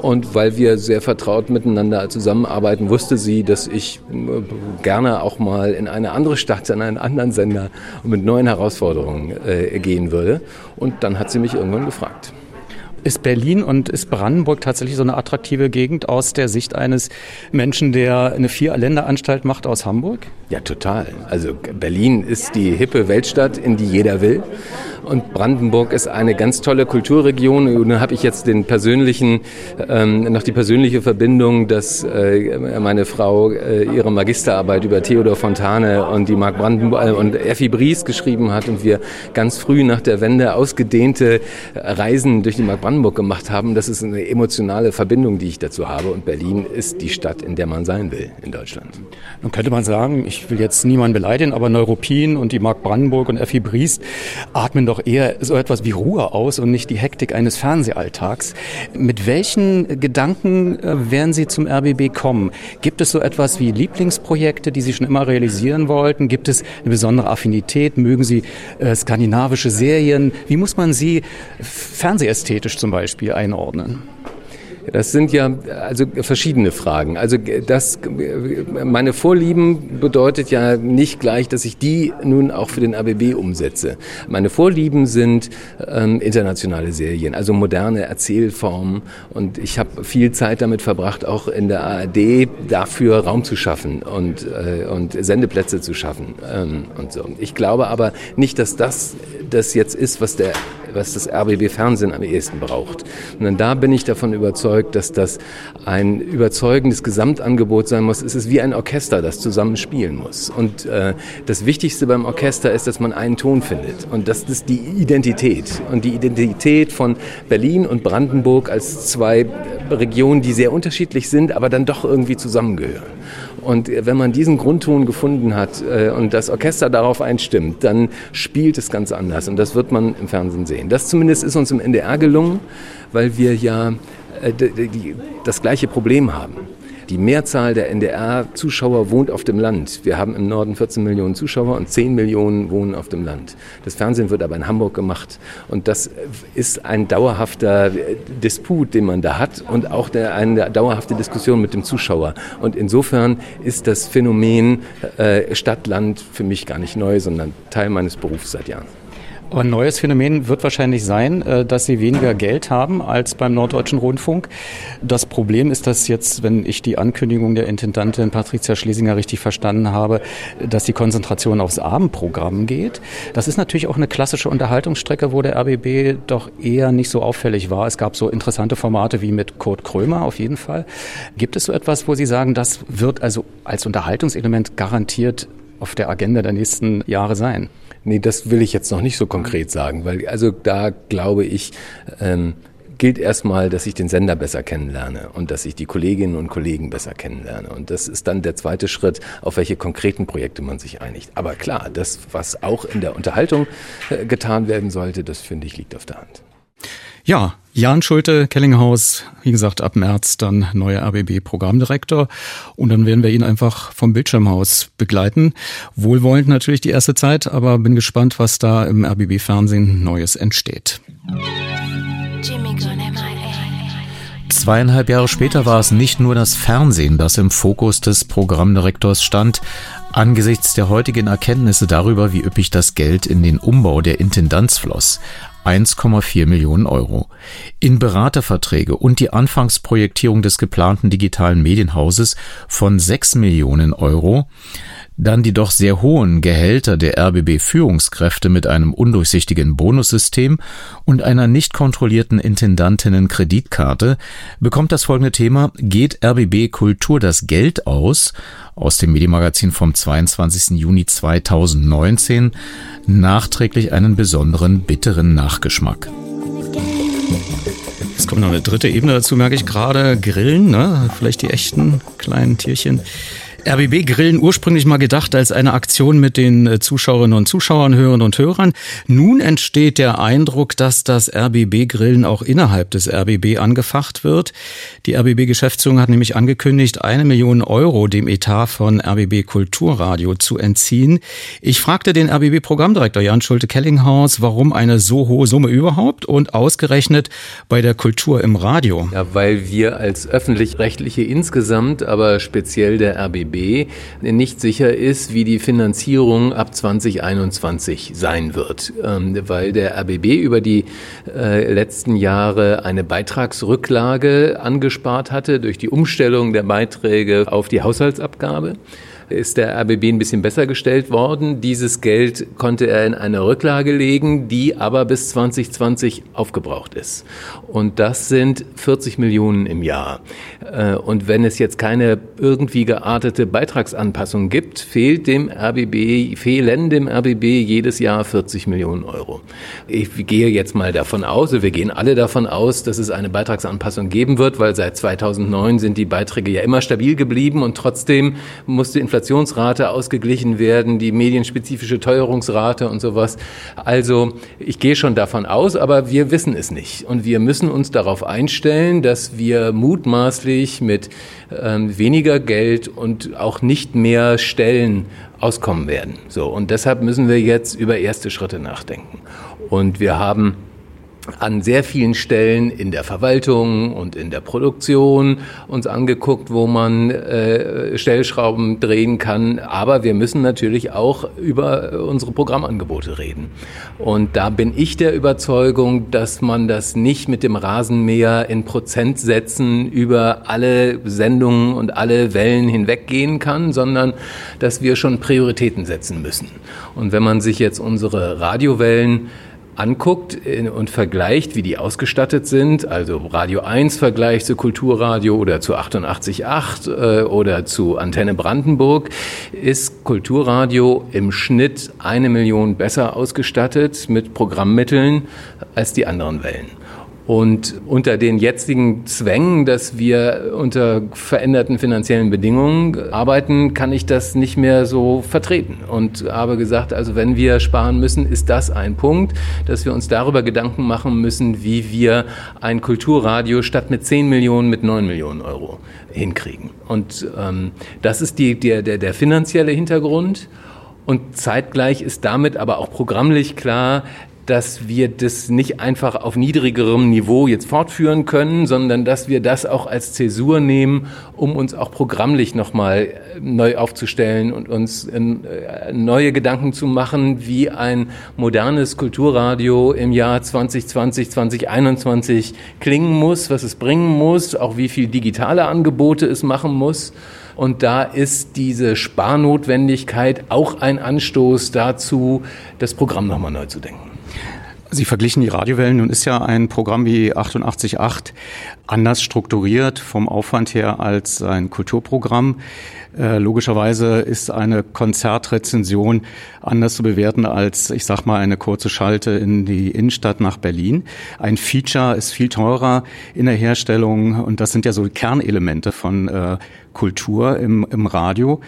Und weil wir sehr vertraut miteinander zusammenarbeiten, wusste sie, dass ich äh, gerne auch mal in eine andere Stadt, in einen anderen Sender mit neuen Herausforderungen äh, gehen würde. Und dann hat sie mich irgendwann gefragt. Ist Berlin und ist Brandenburg tatsächlich so eine attraktive Gegend aus der Sicht eines Menschen, der eine Vier-Länder-Anstalt macht aus Hamburg? Ja, total. Also Berlin ist die hippe Weltstadt, in die jeder will. Und Brandenburg ist eine ganz tolle Kulturregion. Und da habe ich jetzt den persönlichen, ähm, noch die persönliche Verbindung, dass äh, meine Frau äh, ihre Magisterarbeit über Theodor Fontane und die Mark Brandenburg äh, und Effi Bries geschrieben hat und wir ganz früh nach der Wende ausgedehnte Reisen durch die Mark Brandenburg gemacht haben. Das ist eine emotionale Verbindung, die ich dazu habe. Und Berlin ist die Stadt, in der man sein will in Deutschland. Nun könnte man sagen, ich will jetzt niemanden beleidigen, aber Neuruppin und die Mark Brandenburg und Effi Bries atmen doch eher so etwas wie Ruhe aus und nicht die Hektik eines Fernsehalltags. Mit welchen Gedanken äh, werden Sie zum RBB kommen? Gibt es so etwas wie Lieblingsprojekte, die Sie schon immer realisieren wollten? Gibt es eine besondere Affinität? Mögen Sie äh, skandinavische Serien? Wie muss man sie fernsehästhetisch zum Beispiel einordnen? Das sind ja also verschiedene Fragen. Also das, meine Vorlieben bedeutet ja nicht gleich, dass ich die nun auch für den ABB umsetze. Meine Vorlieben sind ähm, internationale Serien, also moderne Erzählformen. Und ich habe viel Zeit damit verbracht, auch in der ARD dafür Raum zu schaffen und, äh, und Sendeplätze zu schaffen ähm, und so. Ich glaube aber nicht, dass das das jetzt ist, was der was das RBB Fernsehen am ehesten braucht. Und da bin ich davon überzeugt, dass das ein überzeugendes Gesamtangebot sein muss. Es ist wie ein Orchester, das zusammen spielen muss. Und äh, das Wichtigste beim Orchester ist, dass man einen Ton findet. Und das ist die Identität. Und die Identität von Berlin und Brandenburg als zwei Regionen, die sehr unterschiedlich sind, aber dann doch irgendwie zusammengehören. Und wenn man diesen Grundton gefunden hat äh, und das Orchester darauf einstimmt, dann spielt es ganz anders. Und das wird man im Fernsehen sehen. Das zumindest ist uns im NDR gelungen, weil wir ja äh, das gleiche Problem haben. Die Mehrzahl der NDR-Zuschauer wohnt auf dem Land. Wir haben im Norden 14 Millionen Zuschauer und 10 Millionen wohnen auf dem Land. Das Fernsehen wird aber in Hamburg gemacht. Und das ist ein dauerhafter Disput, den man da hat und auch der, eine dauerhafte Diskussion mit dem Zuschauer. Und insofern ist das Phänomen äh, Stadt-Land für mich gar nicht neu, sondern Teil meines Berufs seit Jahren. Aber ein neues Phänomen wird wahrscheinlich sein, äh, dass sie weniger Geld haben als beim Norddeutschen Rundfunk. Das Problem ist, dass jetzt, wenn ich die Ankündigung der Intendantin Patricia Schlesinger richtig verstanden habe, dass die Konzentration aufs Abendprogramm geht. Das ist natürlich auch eine klassische Unterhaltungsstrecke, wo der RBB doch eher nicht so auffällig war. Es gab so interessante Formate wie mit Kurt Krömer auf jeden Fall. Gibt es so etwas, wo Sie sagen, das wird also als Unterhaltungselement garantiert auf der Agenda der nächsten Jahre sein? Nee, das will ich jetzt noch nicht so konkret sagen, weil also da glaube ich, ähm, gilt erstmal, dass ich den Sender besser kennenlerne und dass ich die Kolleginnen und Kollegen besser kennenlerne. Und das ist dann der zweite Schritt, auf welche konkreten Projekte man sich einigt. Aber klar, das, was auch in der Unterhaltung äh, getan werden sollte, das finde ich liegt auf der Hand. Ja, Jan Schulte, Kellinghaus, wie gesagt, ab März dann neuer RBB-Programmdirektor. Und dann werden wir ihn einfach vom Bildschirmhaus begleiten. Wohlwollend natürlich die erste Zeit, aber bin gespannt, was da im RBB-Fernsehen Neues entsteht. Zweieinhalb Jahre später war es nicht nur das Fernsehen, das im Fokus des Programmdirektors stand. Angesichts der heutigen Erkenntnisse darüber, wie üppig das Geld in den Umbau der Intendanz floss, 1,4 Millionen Euro. In Beraterverträge und die Anfangsprojektierung des geplanten digitalen Medienhauses von 6 Millionen Euro dann die doch sehr hohen Gehälter der RBB-Führungskräfte mit einem undurchsichtigen Bonussystem und einer nicht kontrollierten Intendantinnen-Kreditkarte bekommt das folgende Thema Geht RBB Kultur das Geld aus? aus dem Medienmagazin vom 22. Juni 2019 nachträglich einen besonderen bitteren Nachgeschmack. Es kommt noch eine dritte Ebene dazu, merke ich gerade. Grillen, ne? Vielleicht die echten kleinen Tierchen. RBB Grillen ursprünglich mal gedacht als eine Aktion mit den äh, Zuschauerinnen und Zuschauern, Hörern und Hörern. Nun entsteht der Eindruck, dass das RBB Grillen auch innerhalb des RBB angefacht wird. Die RBB Geschäftsführung hat nämlich angekündigt, eine Million Euro dem Etat von RBB Kulturradio zu entziehen. Ich fragte den RBB Programmdirektor Jan Schulte-Kellinghaus, warum eine so hohe Summe überhaupt und ausgerechnet bei der Kultur im Radio. Ja, weil wir als öffentlich-rechtliche insgesamt, aber speziell der RBB nicht sicher ist, wie die Finanzierung ab 2021 sein wird, ähm, weil der RBB über die äh, letzten Jahre eine Beitragsrücklage angespart hatte durch die Umstellung der Beiträge auf die Haushaltsabgabe ist der RBB ein bisschen besser gestellt worden. Dieses Geld konnte er in eine Rücklage legen, die aber bis 2020 aufgebraucht ist. Und das sind 40 Millionen im Jahr. Äh, und wenn es jetzt keine irgendwie geartete Beitragsanpassung gibt, fehlt dem RBB, fehlen dem RBB jedes Jahr 40 Millionen Euro. Ich gehe jetzt mal davon aus, wir gehen alle davon aus, dass es eine Beitragsanpassung geben wird, weil seit 2009 sind die Beiträge ja immer stabil geblieben und trotzdem musste Inflation Inflationsrate ausgeglichen werden, die medienspezifische Teuerungsrate und sowas. Also ich gehe schon davon aus, aber wir wissen es nicht. Und wir müssen uns darauf einstellen, dass wir mutmaßlich mit ähm, weniger Geld und auch nicht mehr Stellen auskommen werden. So. Und deshalb müssen wir jetzt über erste Schritte nachdenken. Und wir haben an sehr vielen Stellen in der Verwaltung und in der Produktion uns angeguckt, wo man äh, Stellschrauben drehen kann. Aber wir müssen natürlich auch über unsere Programmangebote reden. Und da bin ich der Überzeugung, dass man das nicht mit dem Rasenmäher in Prozentsätzen über alle Sendungen und alle Wellen hinweggehen kann, sondern dass wir schon Prioritäten setzen müssen. Und wenn man sich jetzt unsere Radiowellen anguckt und vergleicht, wie die ausgestattet sind, also Radio 1 Vergleich zu Kulturradio oder zu 88.8 äh, oder zu Antenne Brandenburg, ist Kulturradio im Schnitt eine Million besser ausgestattet mit Programmmitteln als die anderen Wellen. Und unter den jetzigen Zwängen, dass wir unter veränderten finanziellen Bedingungen arbeiten, kann ich das nicht mehr so vertreten. Und habe gesagt, also wenn wir sparen müssen, ist das ein Punkt, dass wir uns darüber Gedanken machen müssen, wie wir ein Kulturradio statt mit 10 Millionen mit 9 Millionen Euro hinkriegen. Und ähm, das ist die, der, der, der finanzielle Hintergrund. Und zeitgleich ist damit aber auch programmlich klar, dass wir das nicht einfach auf niedrigerem Niveau jetzt fortführen können, sondern dass wir das auch als Zäsur nehmen, um uns auch programmlich nochmal äh, neu aufzustellen und uns äh, neue Gedanken zu machen, wie ein modernes Kulturradio im Jahr 2020, 2021 klingen muss, was es bringen muss, auch wie viel digitale Angebote es machen muss. Und da ist diese Sparnotwendigkeit auch ein Anstoß dazu, das Programm nochmal neu zu denken. Sie verglichen die Radiowellen. Nun ist ja ein Programm wie 88.8 anders strukturiert vom Aufwand her als ein Kulturprogramm. Äh, logischerweise ist eine Konzertrezension anders zu bewerten als, ich sag mal, eine kurze Schalte in die Innenstadt nach Berlin. Ein Feature ist viel teurer in der Herstellung und das sind ja so Kernelemente von äh, Kultur im, im Radio.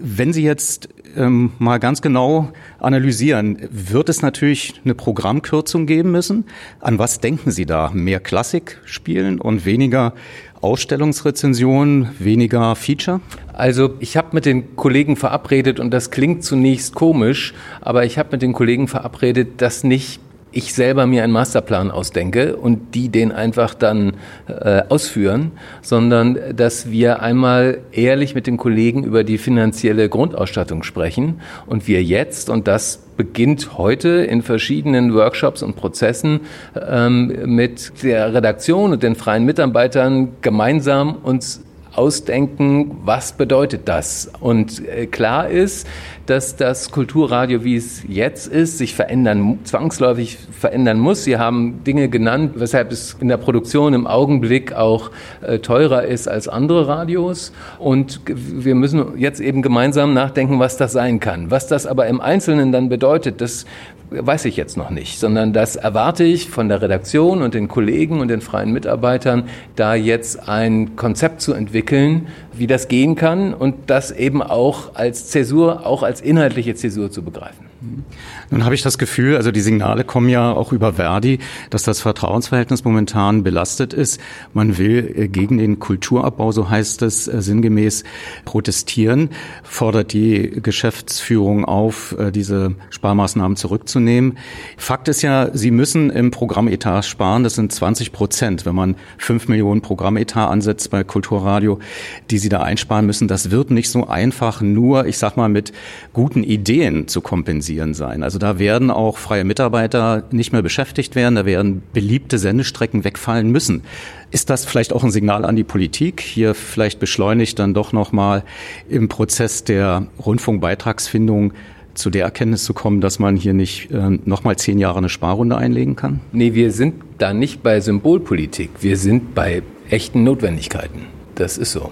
Wenn Sie jetzt ähm, mal ganz genau analysieren, wird es natürlich eine Programmkürzung geben müssen. An was denken Sie da? Mehr Klassik spielen und weniger Ausstellungsrezensionen, weniger Feature? Also ich habe mit den Kollegen verabredet und das klingt zunächst komisch, aber ich habe mit den Kollegen verabredet, dass nicht ich selber mir einen Masterplan ausdenke und die den einfach dann äh, ausführen, sondern dass wir einmal ehrlich mit den Kollegen über die finanzielle Grundausstattung sprechen und wir jetzt, und das beginnt heute in verschiedenen Workshops und Prozessen ähm, mit der Redaktion und den freien Mitarbeitern gemeinsam uns ausdenken, was bedeutet das? Und äh, klar ist, dass das Kulturradio, wie es jetzt ist, sich verändern, zwangsläufig verändern muss. Sie haben Dinge genannt, weshalb es in der Produktion im Augenblick auch äh, teurer ist als andere Radios. Und wir müssen jetzt eben gemeinsam nachdenken, was das sein kann. Was das aber im Einzelnen dann bedeutet, das weiß ich jetzt noch nicht, sondern das erwarte ich von der Redaktion und den Kollegen und den freien Mitarbeitern, da jetzt ein Konzept zu entwickeln, wie das gehen kann und das eben auch als Zäsur, auch als inhaltliche Zäsur zu begreifen. Nun habe ich das Gefühl, also die Signale kommen ja auch über Verdi, dass das Vertrauensverhältnis momentan belastet ist. Man will äh, gegen den Kulturabbau, so heißt es äh, sinngemäß, protestieren, fordert die Geschäftsführung auf, äh, diese Sparmaßnahmen zurückzunehmen. Fakt ist ja, Sie müssen im Programmetat sparen. Das sind 20 Prozent. Wenn man fünf Millionen Programmetat ansetzt bei Kulturradio, die Sie da einsparen müssen, das wird nicht so einfach nur, ich sag mal, mit guten Ideen zu kompensieren sein. Also da werden auch freie Mitarbeiter nicht mehr beschäftigt werden, da werden beliebte Sendestrecken wegfallen müssen. Ist das vielleicht auch ein Signal an die Politik, hier vielleicht beschleunigt dann doch nochmal im Prozess der Rundfunkbeitragsfindung zu der Erkenntnis zu kommen, dass man hier nicht äh, nochmal zehn Jahre eine Sparrunde einlegen kann? Nee, wir sind da nicht bei Symbolpolitik. Wir sind bei echten Notwendigkeiten. Das ist so.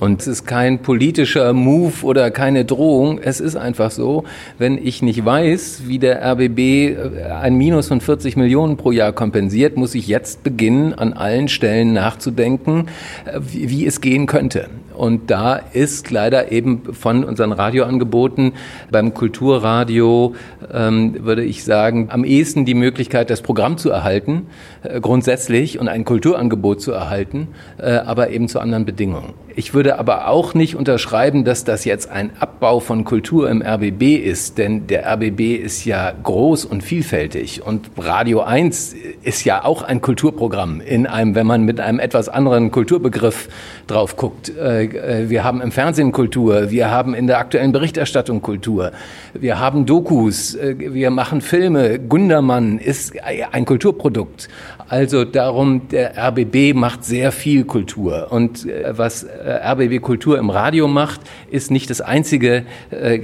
Und es ist kein politischer Move oder keine Drohung. Es ist einfach so, wenn ich nicht weiß, wie der RBB äh, ein Minus von 40 Millionen pro Jahr kompensiert, muss ich jetzt beginnen, an allen Stellen nachzudenken, äh, wie es gehen könnte. Und da ist leider eben von unseren Radioangeboten beim Kulturradio, ähm, würde ich sagen, am ehesten die Möglichkeit, das Programm zu erhalten, äh, grundsätzlich und ein Kulturangebot zu erhalten, äh, aber eben zu anderen Bedingungen. Ich würde aber auch nicht unterschreiben, dass das jetzt ein Abbau von Kultur im RBB ist, denn der RBB ist ja groß und vielfältig und Radio 1 ist ja auch ein Kulturprogramm in einem, wenn man mit einem etwas anderen Kulturbegriff drauf guckt. Äh, äh, wir haben im Fernsehen Kultur, wir haben in der aktuellen Berichterstattung Kultur, wir haben Dokus, äh, wir machen Filme. Gundermann ist ein Kulturprodukt. Also darum, der RBB macht sehr viel Kultur. Und was RBB Kultur im Radio macht, ist nicht das Einzige,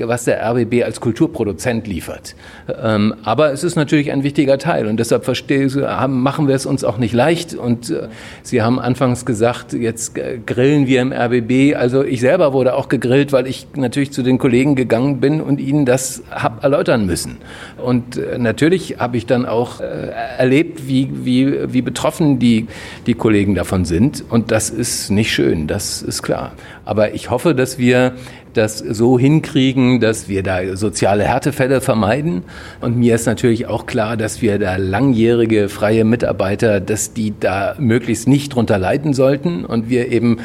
was der RBB als Kulturproduzent liefert. Ähm, aber es ist natürlich ein wichtiger Teil. Und deshalb verstehe, machen wir es uns auch nicht leicht. Und Sie haben anfangs gesagt, jetzt grillen wir im RBB also ich selber wurde auch gegrillt, weil ich natürlich zu den Kollegen gegangen bin und ihnen das habe erläutern müssen. Und äh, natürlich habe ich dann auch äh, erlebt, wie, wie, wie betroffen die, die Kollegen davon sind. Und das ist nicht schön, das ist klar. Aber ich hoffe, dass wir das so hinkriegen, dass wir da soziale Härtefälle vermeiden. Und mir ist natürlich auch klar, dass wir da langjährige freie Mitarbeiter, dass die da möglichst nicht drunter leiden sollten. Und wir eben,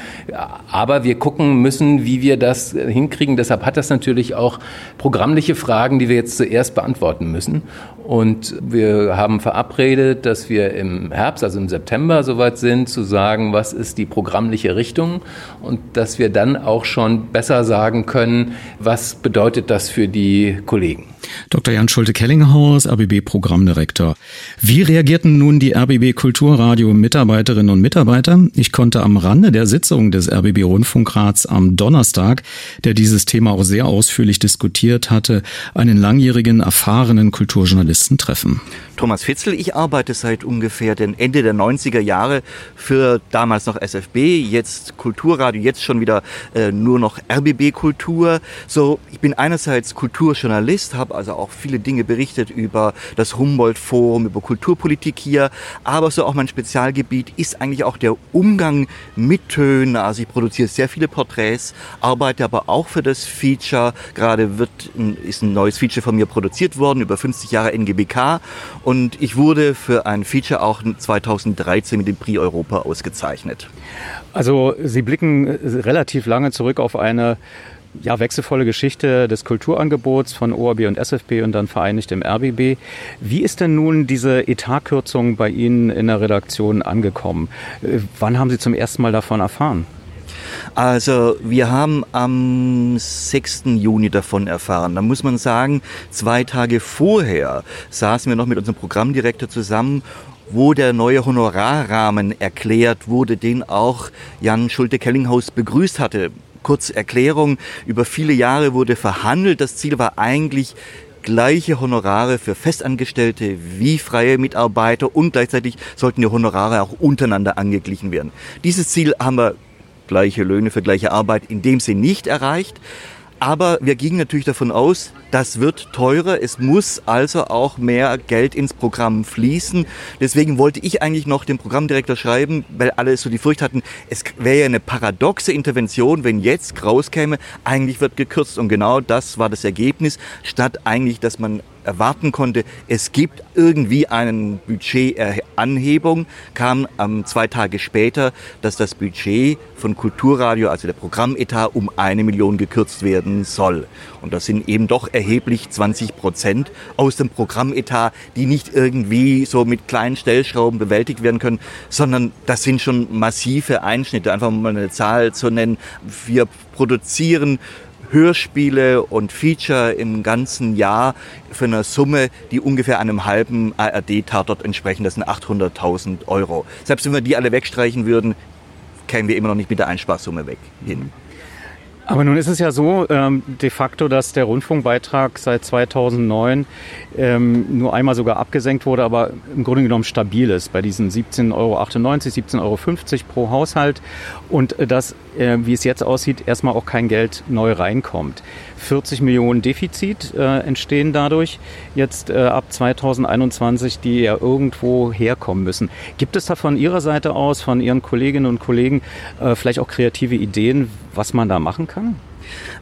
aber wir gucken müssen, wie wir das hinkriegen. Deshalb hat das natürlich auch programmliche Fragen, die wir jetzt zuerst beantworten müssen. Und wir haben verabredet, dass wir im Herbst, also im September, soweit sind, zu sagen, was ist die programmliche Richtung und dass wir dann auch schon besser sagen können, was bedeutet das für die Kollegen. Dr. Jan Schulte-Kellinghaus, RBB-Programmdirektor. Wie reagierten nun die RBB Kulturradio Mitarbeiterinnen und Mitarbeiter? Ich konnte am Rande der Sitzung des RBB Rundfunkrats am Donnerstag, der dieses Thema auch sehr ausführlich diskutiert hatte, einen langjährigen, erfahrenen Kulturjournalisten treffen. Thomas Fitzel, ich arbeite seit ungefähr den Ende der 90er Jahre für damals noch SFB, jetzt Kulturradio, jetzt schon wieder äh, nur noch RBB-Kultur. So, ich bin einerseits Kulturjournalist, habe also auch viele Dinge berichtet über das Humboldt-Forum, über Kulturpolitik hier, aber so auch mein Spezialgebiet ist eigentlich auch der Umgang mit Tönen. Also ich produziere sehr viele Porträts, arbeite aber auch für das Feature. Gerade wird, ist ein neues Feature von mir produziert worden über 50 Jahre NGBK und ich wurde für ein Feature auch 2013 mit dem Prix Europa ausgezeichnet. Also Sie blicken relativ lange zurück auf eine ja, wechselvolle Geschichte des Kulturangebots von ORB und SFB und dann vereinigt im RBB. Wie ist denn nun diese Etatkürzung bei Ihnen in der Redaktion angekommen? Äh, wann haben Sie zum ersten Mal davon erfahren? Also wir haben am 6. Juni davon erfahren. Da muss man sagen, zwei Tage vorher saßen wir noch mit unserem Programmdirektor zusammen wo der neue Honorarrahmen erklärt wurde, den auch Jan Schulte-Kellinghaus begrüßt hatte. Kurz Erklärung, über viele Jahre wurde verhandelt. Das Ziel war eigentlich, gleiche Honorare für Festangestellte wie freie Mitarbeiter und gleichzeitig sollten die Honorare auch untereinander angeglichen werden. Dieses Ziel haben wir gleiche Löhne für gleiche Arbeit in dem Sinn nicht erreicht. Aber wir gingen natürlich davon aus, das wird teurer. Es muss also auch mehr Geld ins Programm fließen. Deswegen wollte ich eigentlich noch dem Programmdirektor schreiben, weil alle so die Furcht hatten, es wäre ja eine paradoxe Intervention, wenn jetzt rauskäme, eigentlich wird gekürzt. Und genau das war das Ergebnis, statt eigentlich, dass man erwarten konnte, es gibt irgendwie einen Budgetanhebung, kam ähm, zwei Tage später, dass das Budget von Kulturradio, also der Programmetat, um eine Million gekürzt werden soll. Und das sind eben doch erheblich 20 Prozent aus dem Programmetat, die nicht irgendwie so mit kleinen Stellschrauben bewältigt werden können, sondern das sind schon massive Einschnitte. Einfach mal eine Zahl zu nennen. Wir produzieren Hörspiele und Feature im ganzen Jahr für eine Summe, die ungefähr einem halben ARD-Tatort entsprechen. Das sind 800.000 Euro. Selbst wenn wir die alle wegstreichen würden, kämen wir immer noch nicht mit der Einsparsumme weg hin. Aber nun ist es ja so ähm, de facto, dass der Rundfunkbeitrag seit 2009 ähm, nur einmal sogar abgesenkt wurde, aber im Grunde genommen stabil ist bei diesen 17,98 Euro, 17,50 Euro pro Haushalt und äh, dass, äh, wie es jetzt aussieht, erstmal auch kein Geld neu reinkommt. 40 Millionen Defizit äh, entstehen dadurch jetzt äh, ab 2021, die ja irgendwo herkommen müssen. Gibt es da von Ihrer Seite aus, von Ihren Kolleginnen und Kollegen äh, vielleicht auch kreative Ideen, was man da machen kann?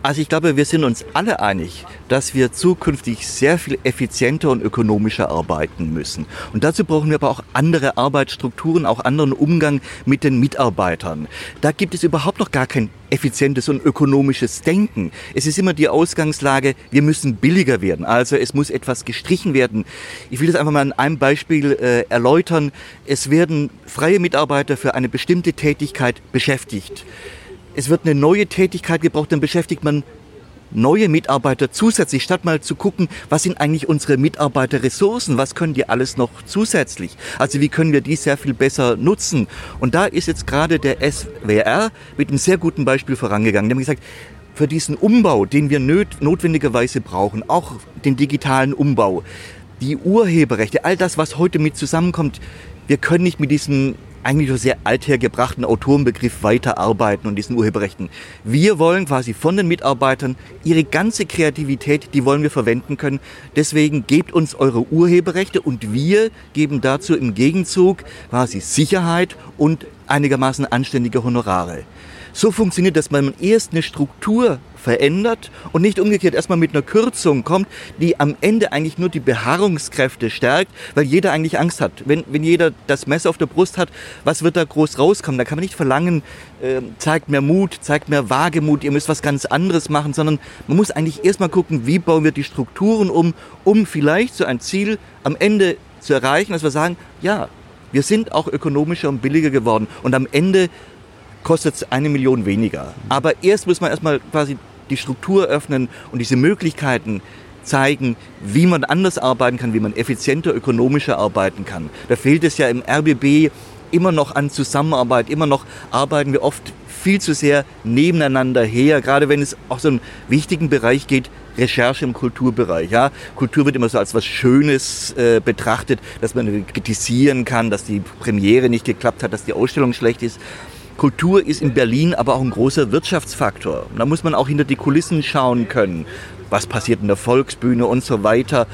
Also ich glaube, wir sind uns alle einig, dass wir zukünftig sehr viel effizienter und ökonomischer arbeiten müssen. Und dazu brauchen wir aber auch andere Arbeitsstrukturen, auch anderen Umgang mit den Mitarbeitern. Da gibt es überhaupt noch gar kein effizientes und ökonomisches Denken. Es ist immer die Ausgangslage, wir müssen billiger werden. Also es muss etwas gestrichen werden. Ich will das einfach mal an einem Beispiel äh, erläutern. Es werden freie Mitarbeiter für eine bestimmte Tätigkeit beschäftigt es wird eine neue Tätigkeit gebraucht, dann beschäftigt man neue Mitarbeiter zusätzlich, statt mal zu gucken, was sind eigentlich unsere Mitarbeiterressourcen, was können die alles noch zusätzlich. Also wie können wir die sehr viel besser nutzen. Und da ist jetzt gerade der SWR mit einem sehr guten Beispiel vorangegangen. Die haben gesagt, für diesen Umbau, den wir notwendigerweise brauchen, auch den digitalen Umbau, die Urheberrechte, all das, was heute mit zusammenkommt, wir können nicht mit diesem eigentlich nur sehr althergebrachten Autorenbegriff weiterarbeiten und diesen Urheberrechten. Wir wollen quasi von den Mitarbeitern ihre ganze Kreativität, die wollen wir verwenden können. Deswegen gebt uns eure Urheberrechte und wir geben dazu im Gegenzug quasi Sicherheit und einigermaßen anständige Honorare. So funktioniert, dass man erst eine Struktur verändert und nicht umgekehrt erstmal mit einer Kürzung kommt, die am Ende eigentlich nur die Beharrungskräfte stärkt, weil jeder eigentlich Angst hat. Wenn, wenn jeder das Messer auf der Brust hat, was wird da groß rauskommen? Da kann man nicht verlangen, äh, zeigt mehr Mut, zeigt mehr Wagemut, ihr müsst was ganz anderes machen, sondern man muss eigentlich erstmal gucken, wie bauen wir die Strukturen um, um vielleicht so ein Ziel am Ende zu erreichen, dass wir sagen, ja, wir sind auch ökonomischer und billiger geworden und am Ende kostet es eine Million weniger. Aber erst muss man erstmal quasi die Struktur öffnen und diese Möglichkeiten zeigen, wie man anders arbeiten kann, wie man effizienter, ökonomischer arbeiten kann. Da fehlt es ja im RBB immer noch an Zusammenarbeit, immer noch arbeiten wir oft viel zu sehr nebeneinander her, gerade wenn es auch so einen wichtigen Bereich geht, Recherche im Kulturbereich. Ja? Kultur wird immer so als was Schönes äh, betrachtet, dass man kritisieren kann, dass die Premiere nicht geklappt hat, dass die Ausstellung schlecht ist. Kultur ist in Berlin aber auch ein großer Wirtschaftsfaktor. Da muss man auch hinter die Kulissen schauen können. Was passiert in der Volksbühne und so weiter.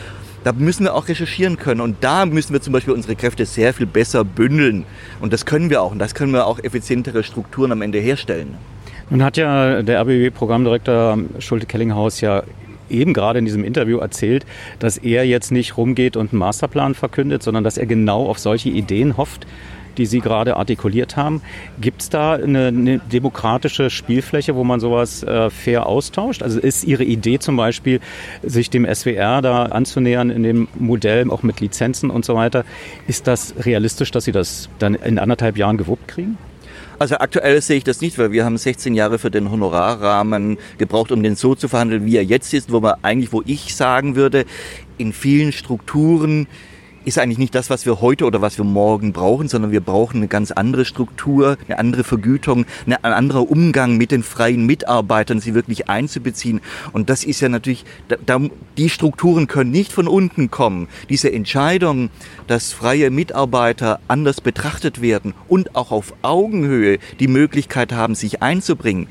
Da müssen wir auch recherchieren können. Und da müssen wir zum Beispiel unsere Kräfte sehr viel besser bündeln. Und das können wir auch. Und das können wir auch effizientere Strukturen am Ende herstellen. Nun hat ja der RBB-Programmdirektor Schulte-Kellinghaus ja eben gerade in diesem Interview erzählt, dass er jetzt nicht rumgeht und einen Masterplan verkündet, sondern dass er genau auf solche Ideen hofft, die Sie gerade artikuliert haben. Gibt es da eine, eine, demokratische Spielfläche, wo man sowas äh, fair austauscht? Also ist Ihre Idee zum Beispiel, sich dem SWR da anzunähern in dem Modell, auch mit Lizenzen und so weiter, ist das realistisch, dass Sie das dann in anderthalb Jahren gewuppt kriegen? Also aktuell sehe ich das nicht, weil wir haben 16 Jahre für den Honorarrahmen gebraucht, um den so zu verhandeln, wie er jetzt ist, wo man eigentlich, wo ich sagen würde, in vielen Strukturen ist eigentlich nicht das, was wir heute oder was wir morgen brauchen, sondern wir brauchen eine ganz andere Struktur, eine andere Vergütung, ein anderer Umgang mit den freien Mitarbeitern, sie wirklich einzubeziehen. Und das ist ja natürlich, da, die Strukturen können nicht von unten kommen. Diese Entscheidung, dass freie Mitarbeiter anders betrachtet werden und auch auf Augenhöhe die Möglichkeit haben, sich einzubringen,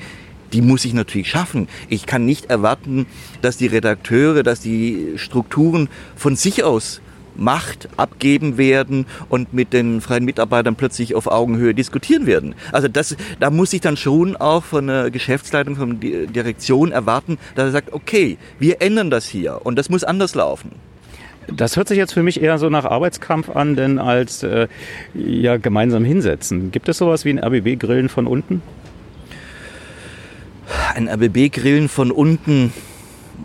die muss ich natürlich schaffen. Ich kann nicht erwarten, dass die Redakteure, dass die Strukturen von sich aus Macht abgeben werden und mit den freien Mitarbeitern plötzlich auf Augenhöhe diskutieren werden. Also das, da muss ich dann schon auch von der Geschäftsleitung, von der Direktion erwarten, dass er sagt, okay, wir ändern das hier und das muss anders laufen. Das hört sich jetzt für mich eher so nach Arbeitskampf an, denn als äh, ja gemeinsam hinsetzen. Gibt es sowas wie ein RBB-Grillen von unten? Ein RBB-Grillen von unten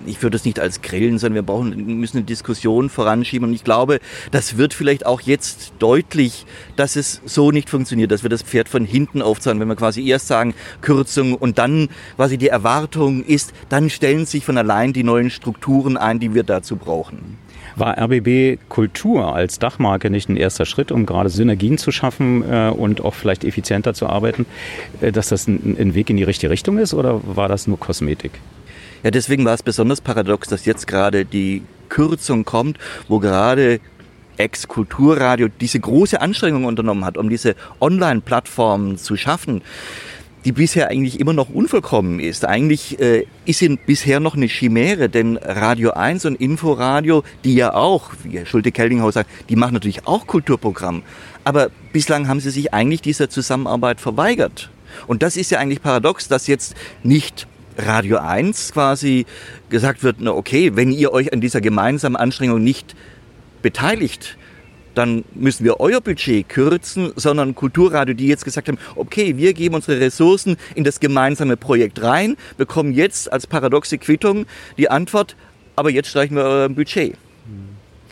ich würde es nicht als Grillen, sondern wir brauchen, müssen eine Diskussion voranschieben. Und ich glaube, das wird vielleicht auch jetzt deutlich, dass es so nicht funktioniert, dass wir das Pferd von hinten aufzahlen, wenn wir quasi erst sagen Kürzung und dann quasi die Erwartung ist, dann stellen sich von allein die neuen Strukturen ein, die wir dazu brauchen. War RBB Kultur als Dachmarke nicht ein erster Schritt, um gerade Synergien zu schaffen äh, und auch vielleicht effizienter zu arbeiten, äh, dass das ein, ein Weg in die richtige Richtung ist oder war das nur Kosmetik? Ja, deswegen war es besonders paradox, dass jetzt gerade die Kürzung kommt, wo gerade Ex-Kulturradio diese große Anstrengung unternommen hat, um diese Online-Plattformen zu schaffen, die bisher eigentlich immer noch unvollkommen ist. Eigentlich äh, ist sie bisher noch eine Chimäre, denn Radio 1 und Inforadio, die ja auch, wie Schulte-Keldinghaus sagt, die machen natürlich auch Kulturprogramm. Aber bislang haben sie sich eigentlich dieser Zusammenarbeit verweigert. Und das ist ja eigentlich paradox, dass jetzt nicht Radio 1 quasi gesagt wird, na okay, wenn ihr euch an dieser gemeinsamen Anstrengung nicht beteiligt, dann müssen wir euer Budget kürzen, sondern Kulturradio, die jetzt gesagt haben, okay, wir geben unsere Ressourcen in das gemeinsame Projekt rein, bekommen jetzt als paradoxe Quittung die Antwort, aber jetzt streichen wir euer Budget.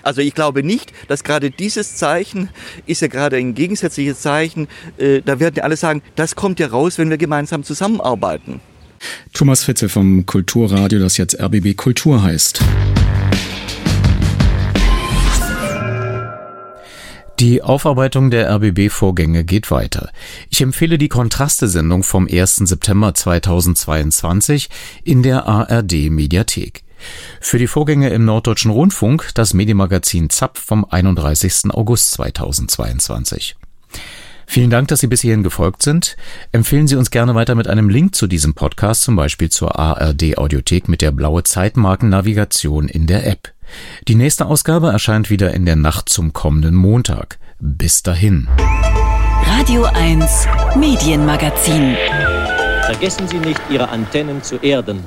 Also ich glaube nicht, dass gerade dieses Zeichen ist ja gerade ein gegensätzliches Zeichen. Äh, da werden ja alle sagen, das kommt ja raus, wenn wir gemeinsam zusammenarbeiten. Thomas Fitze vom Kulturradio, das jetzt RBB Kultur heißt. Die Aufarbeitung der RBB-Vorgänge geht weiter. Ich empfehle die Kontraste-Sendung vom 1. September 2022 in der ARD-Mediathek. Für die Vorgänge im Norddeutschen Rundfunk das Medienmagazin ZAP vom 31. August 2022. Vielen Dank, dass Sie bis hierhin gefolgt sind. Empfehlen Sie uns gerne weiter mit einem Link zu diesem Podcast, zum Beispiel zur ARD Audiothek mit der blaue Zeitmarkennavigation in der App. Die nächste Ausgabe erscheint wieder in der Nacht zum kommenden Montag. Bis dahin. Radio 1 Medienmagazin. Vergessen Sie nicht, Ihre Antennen zu erden.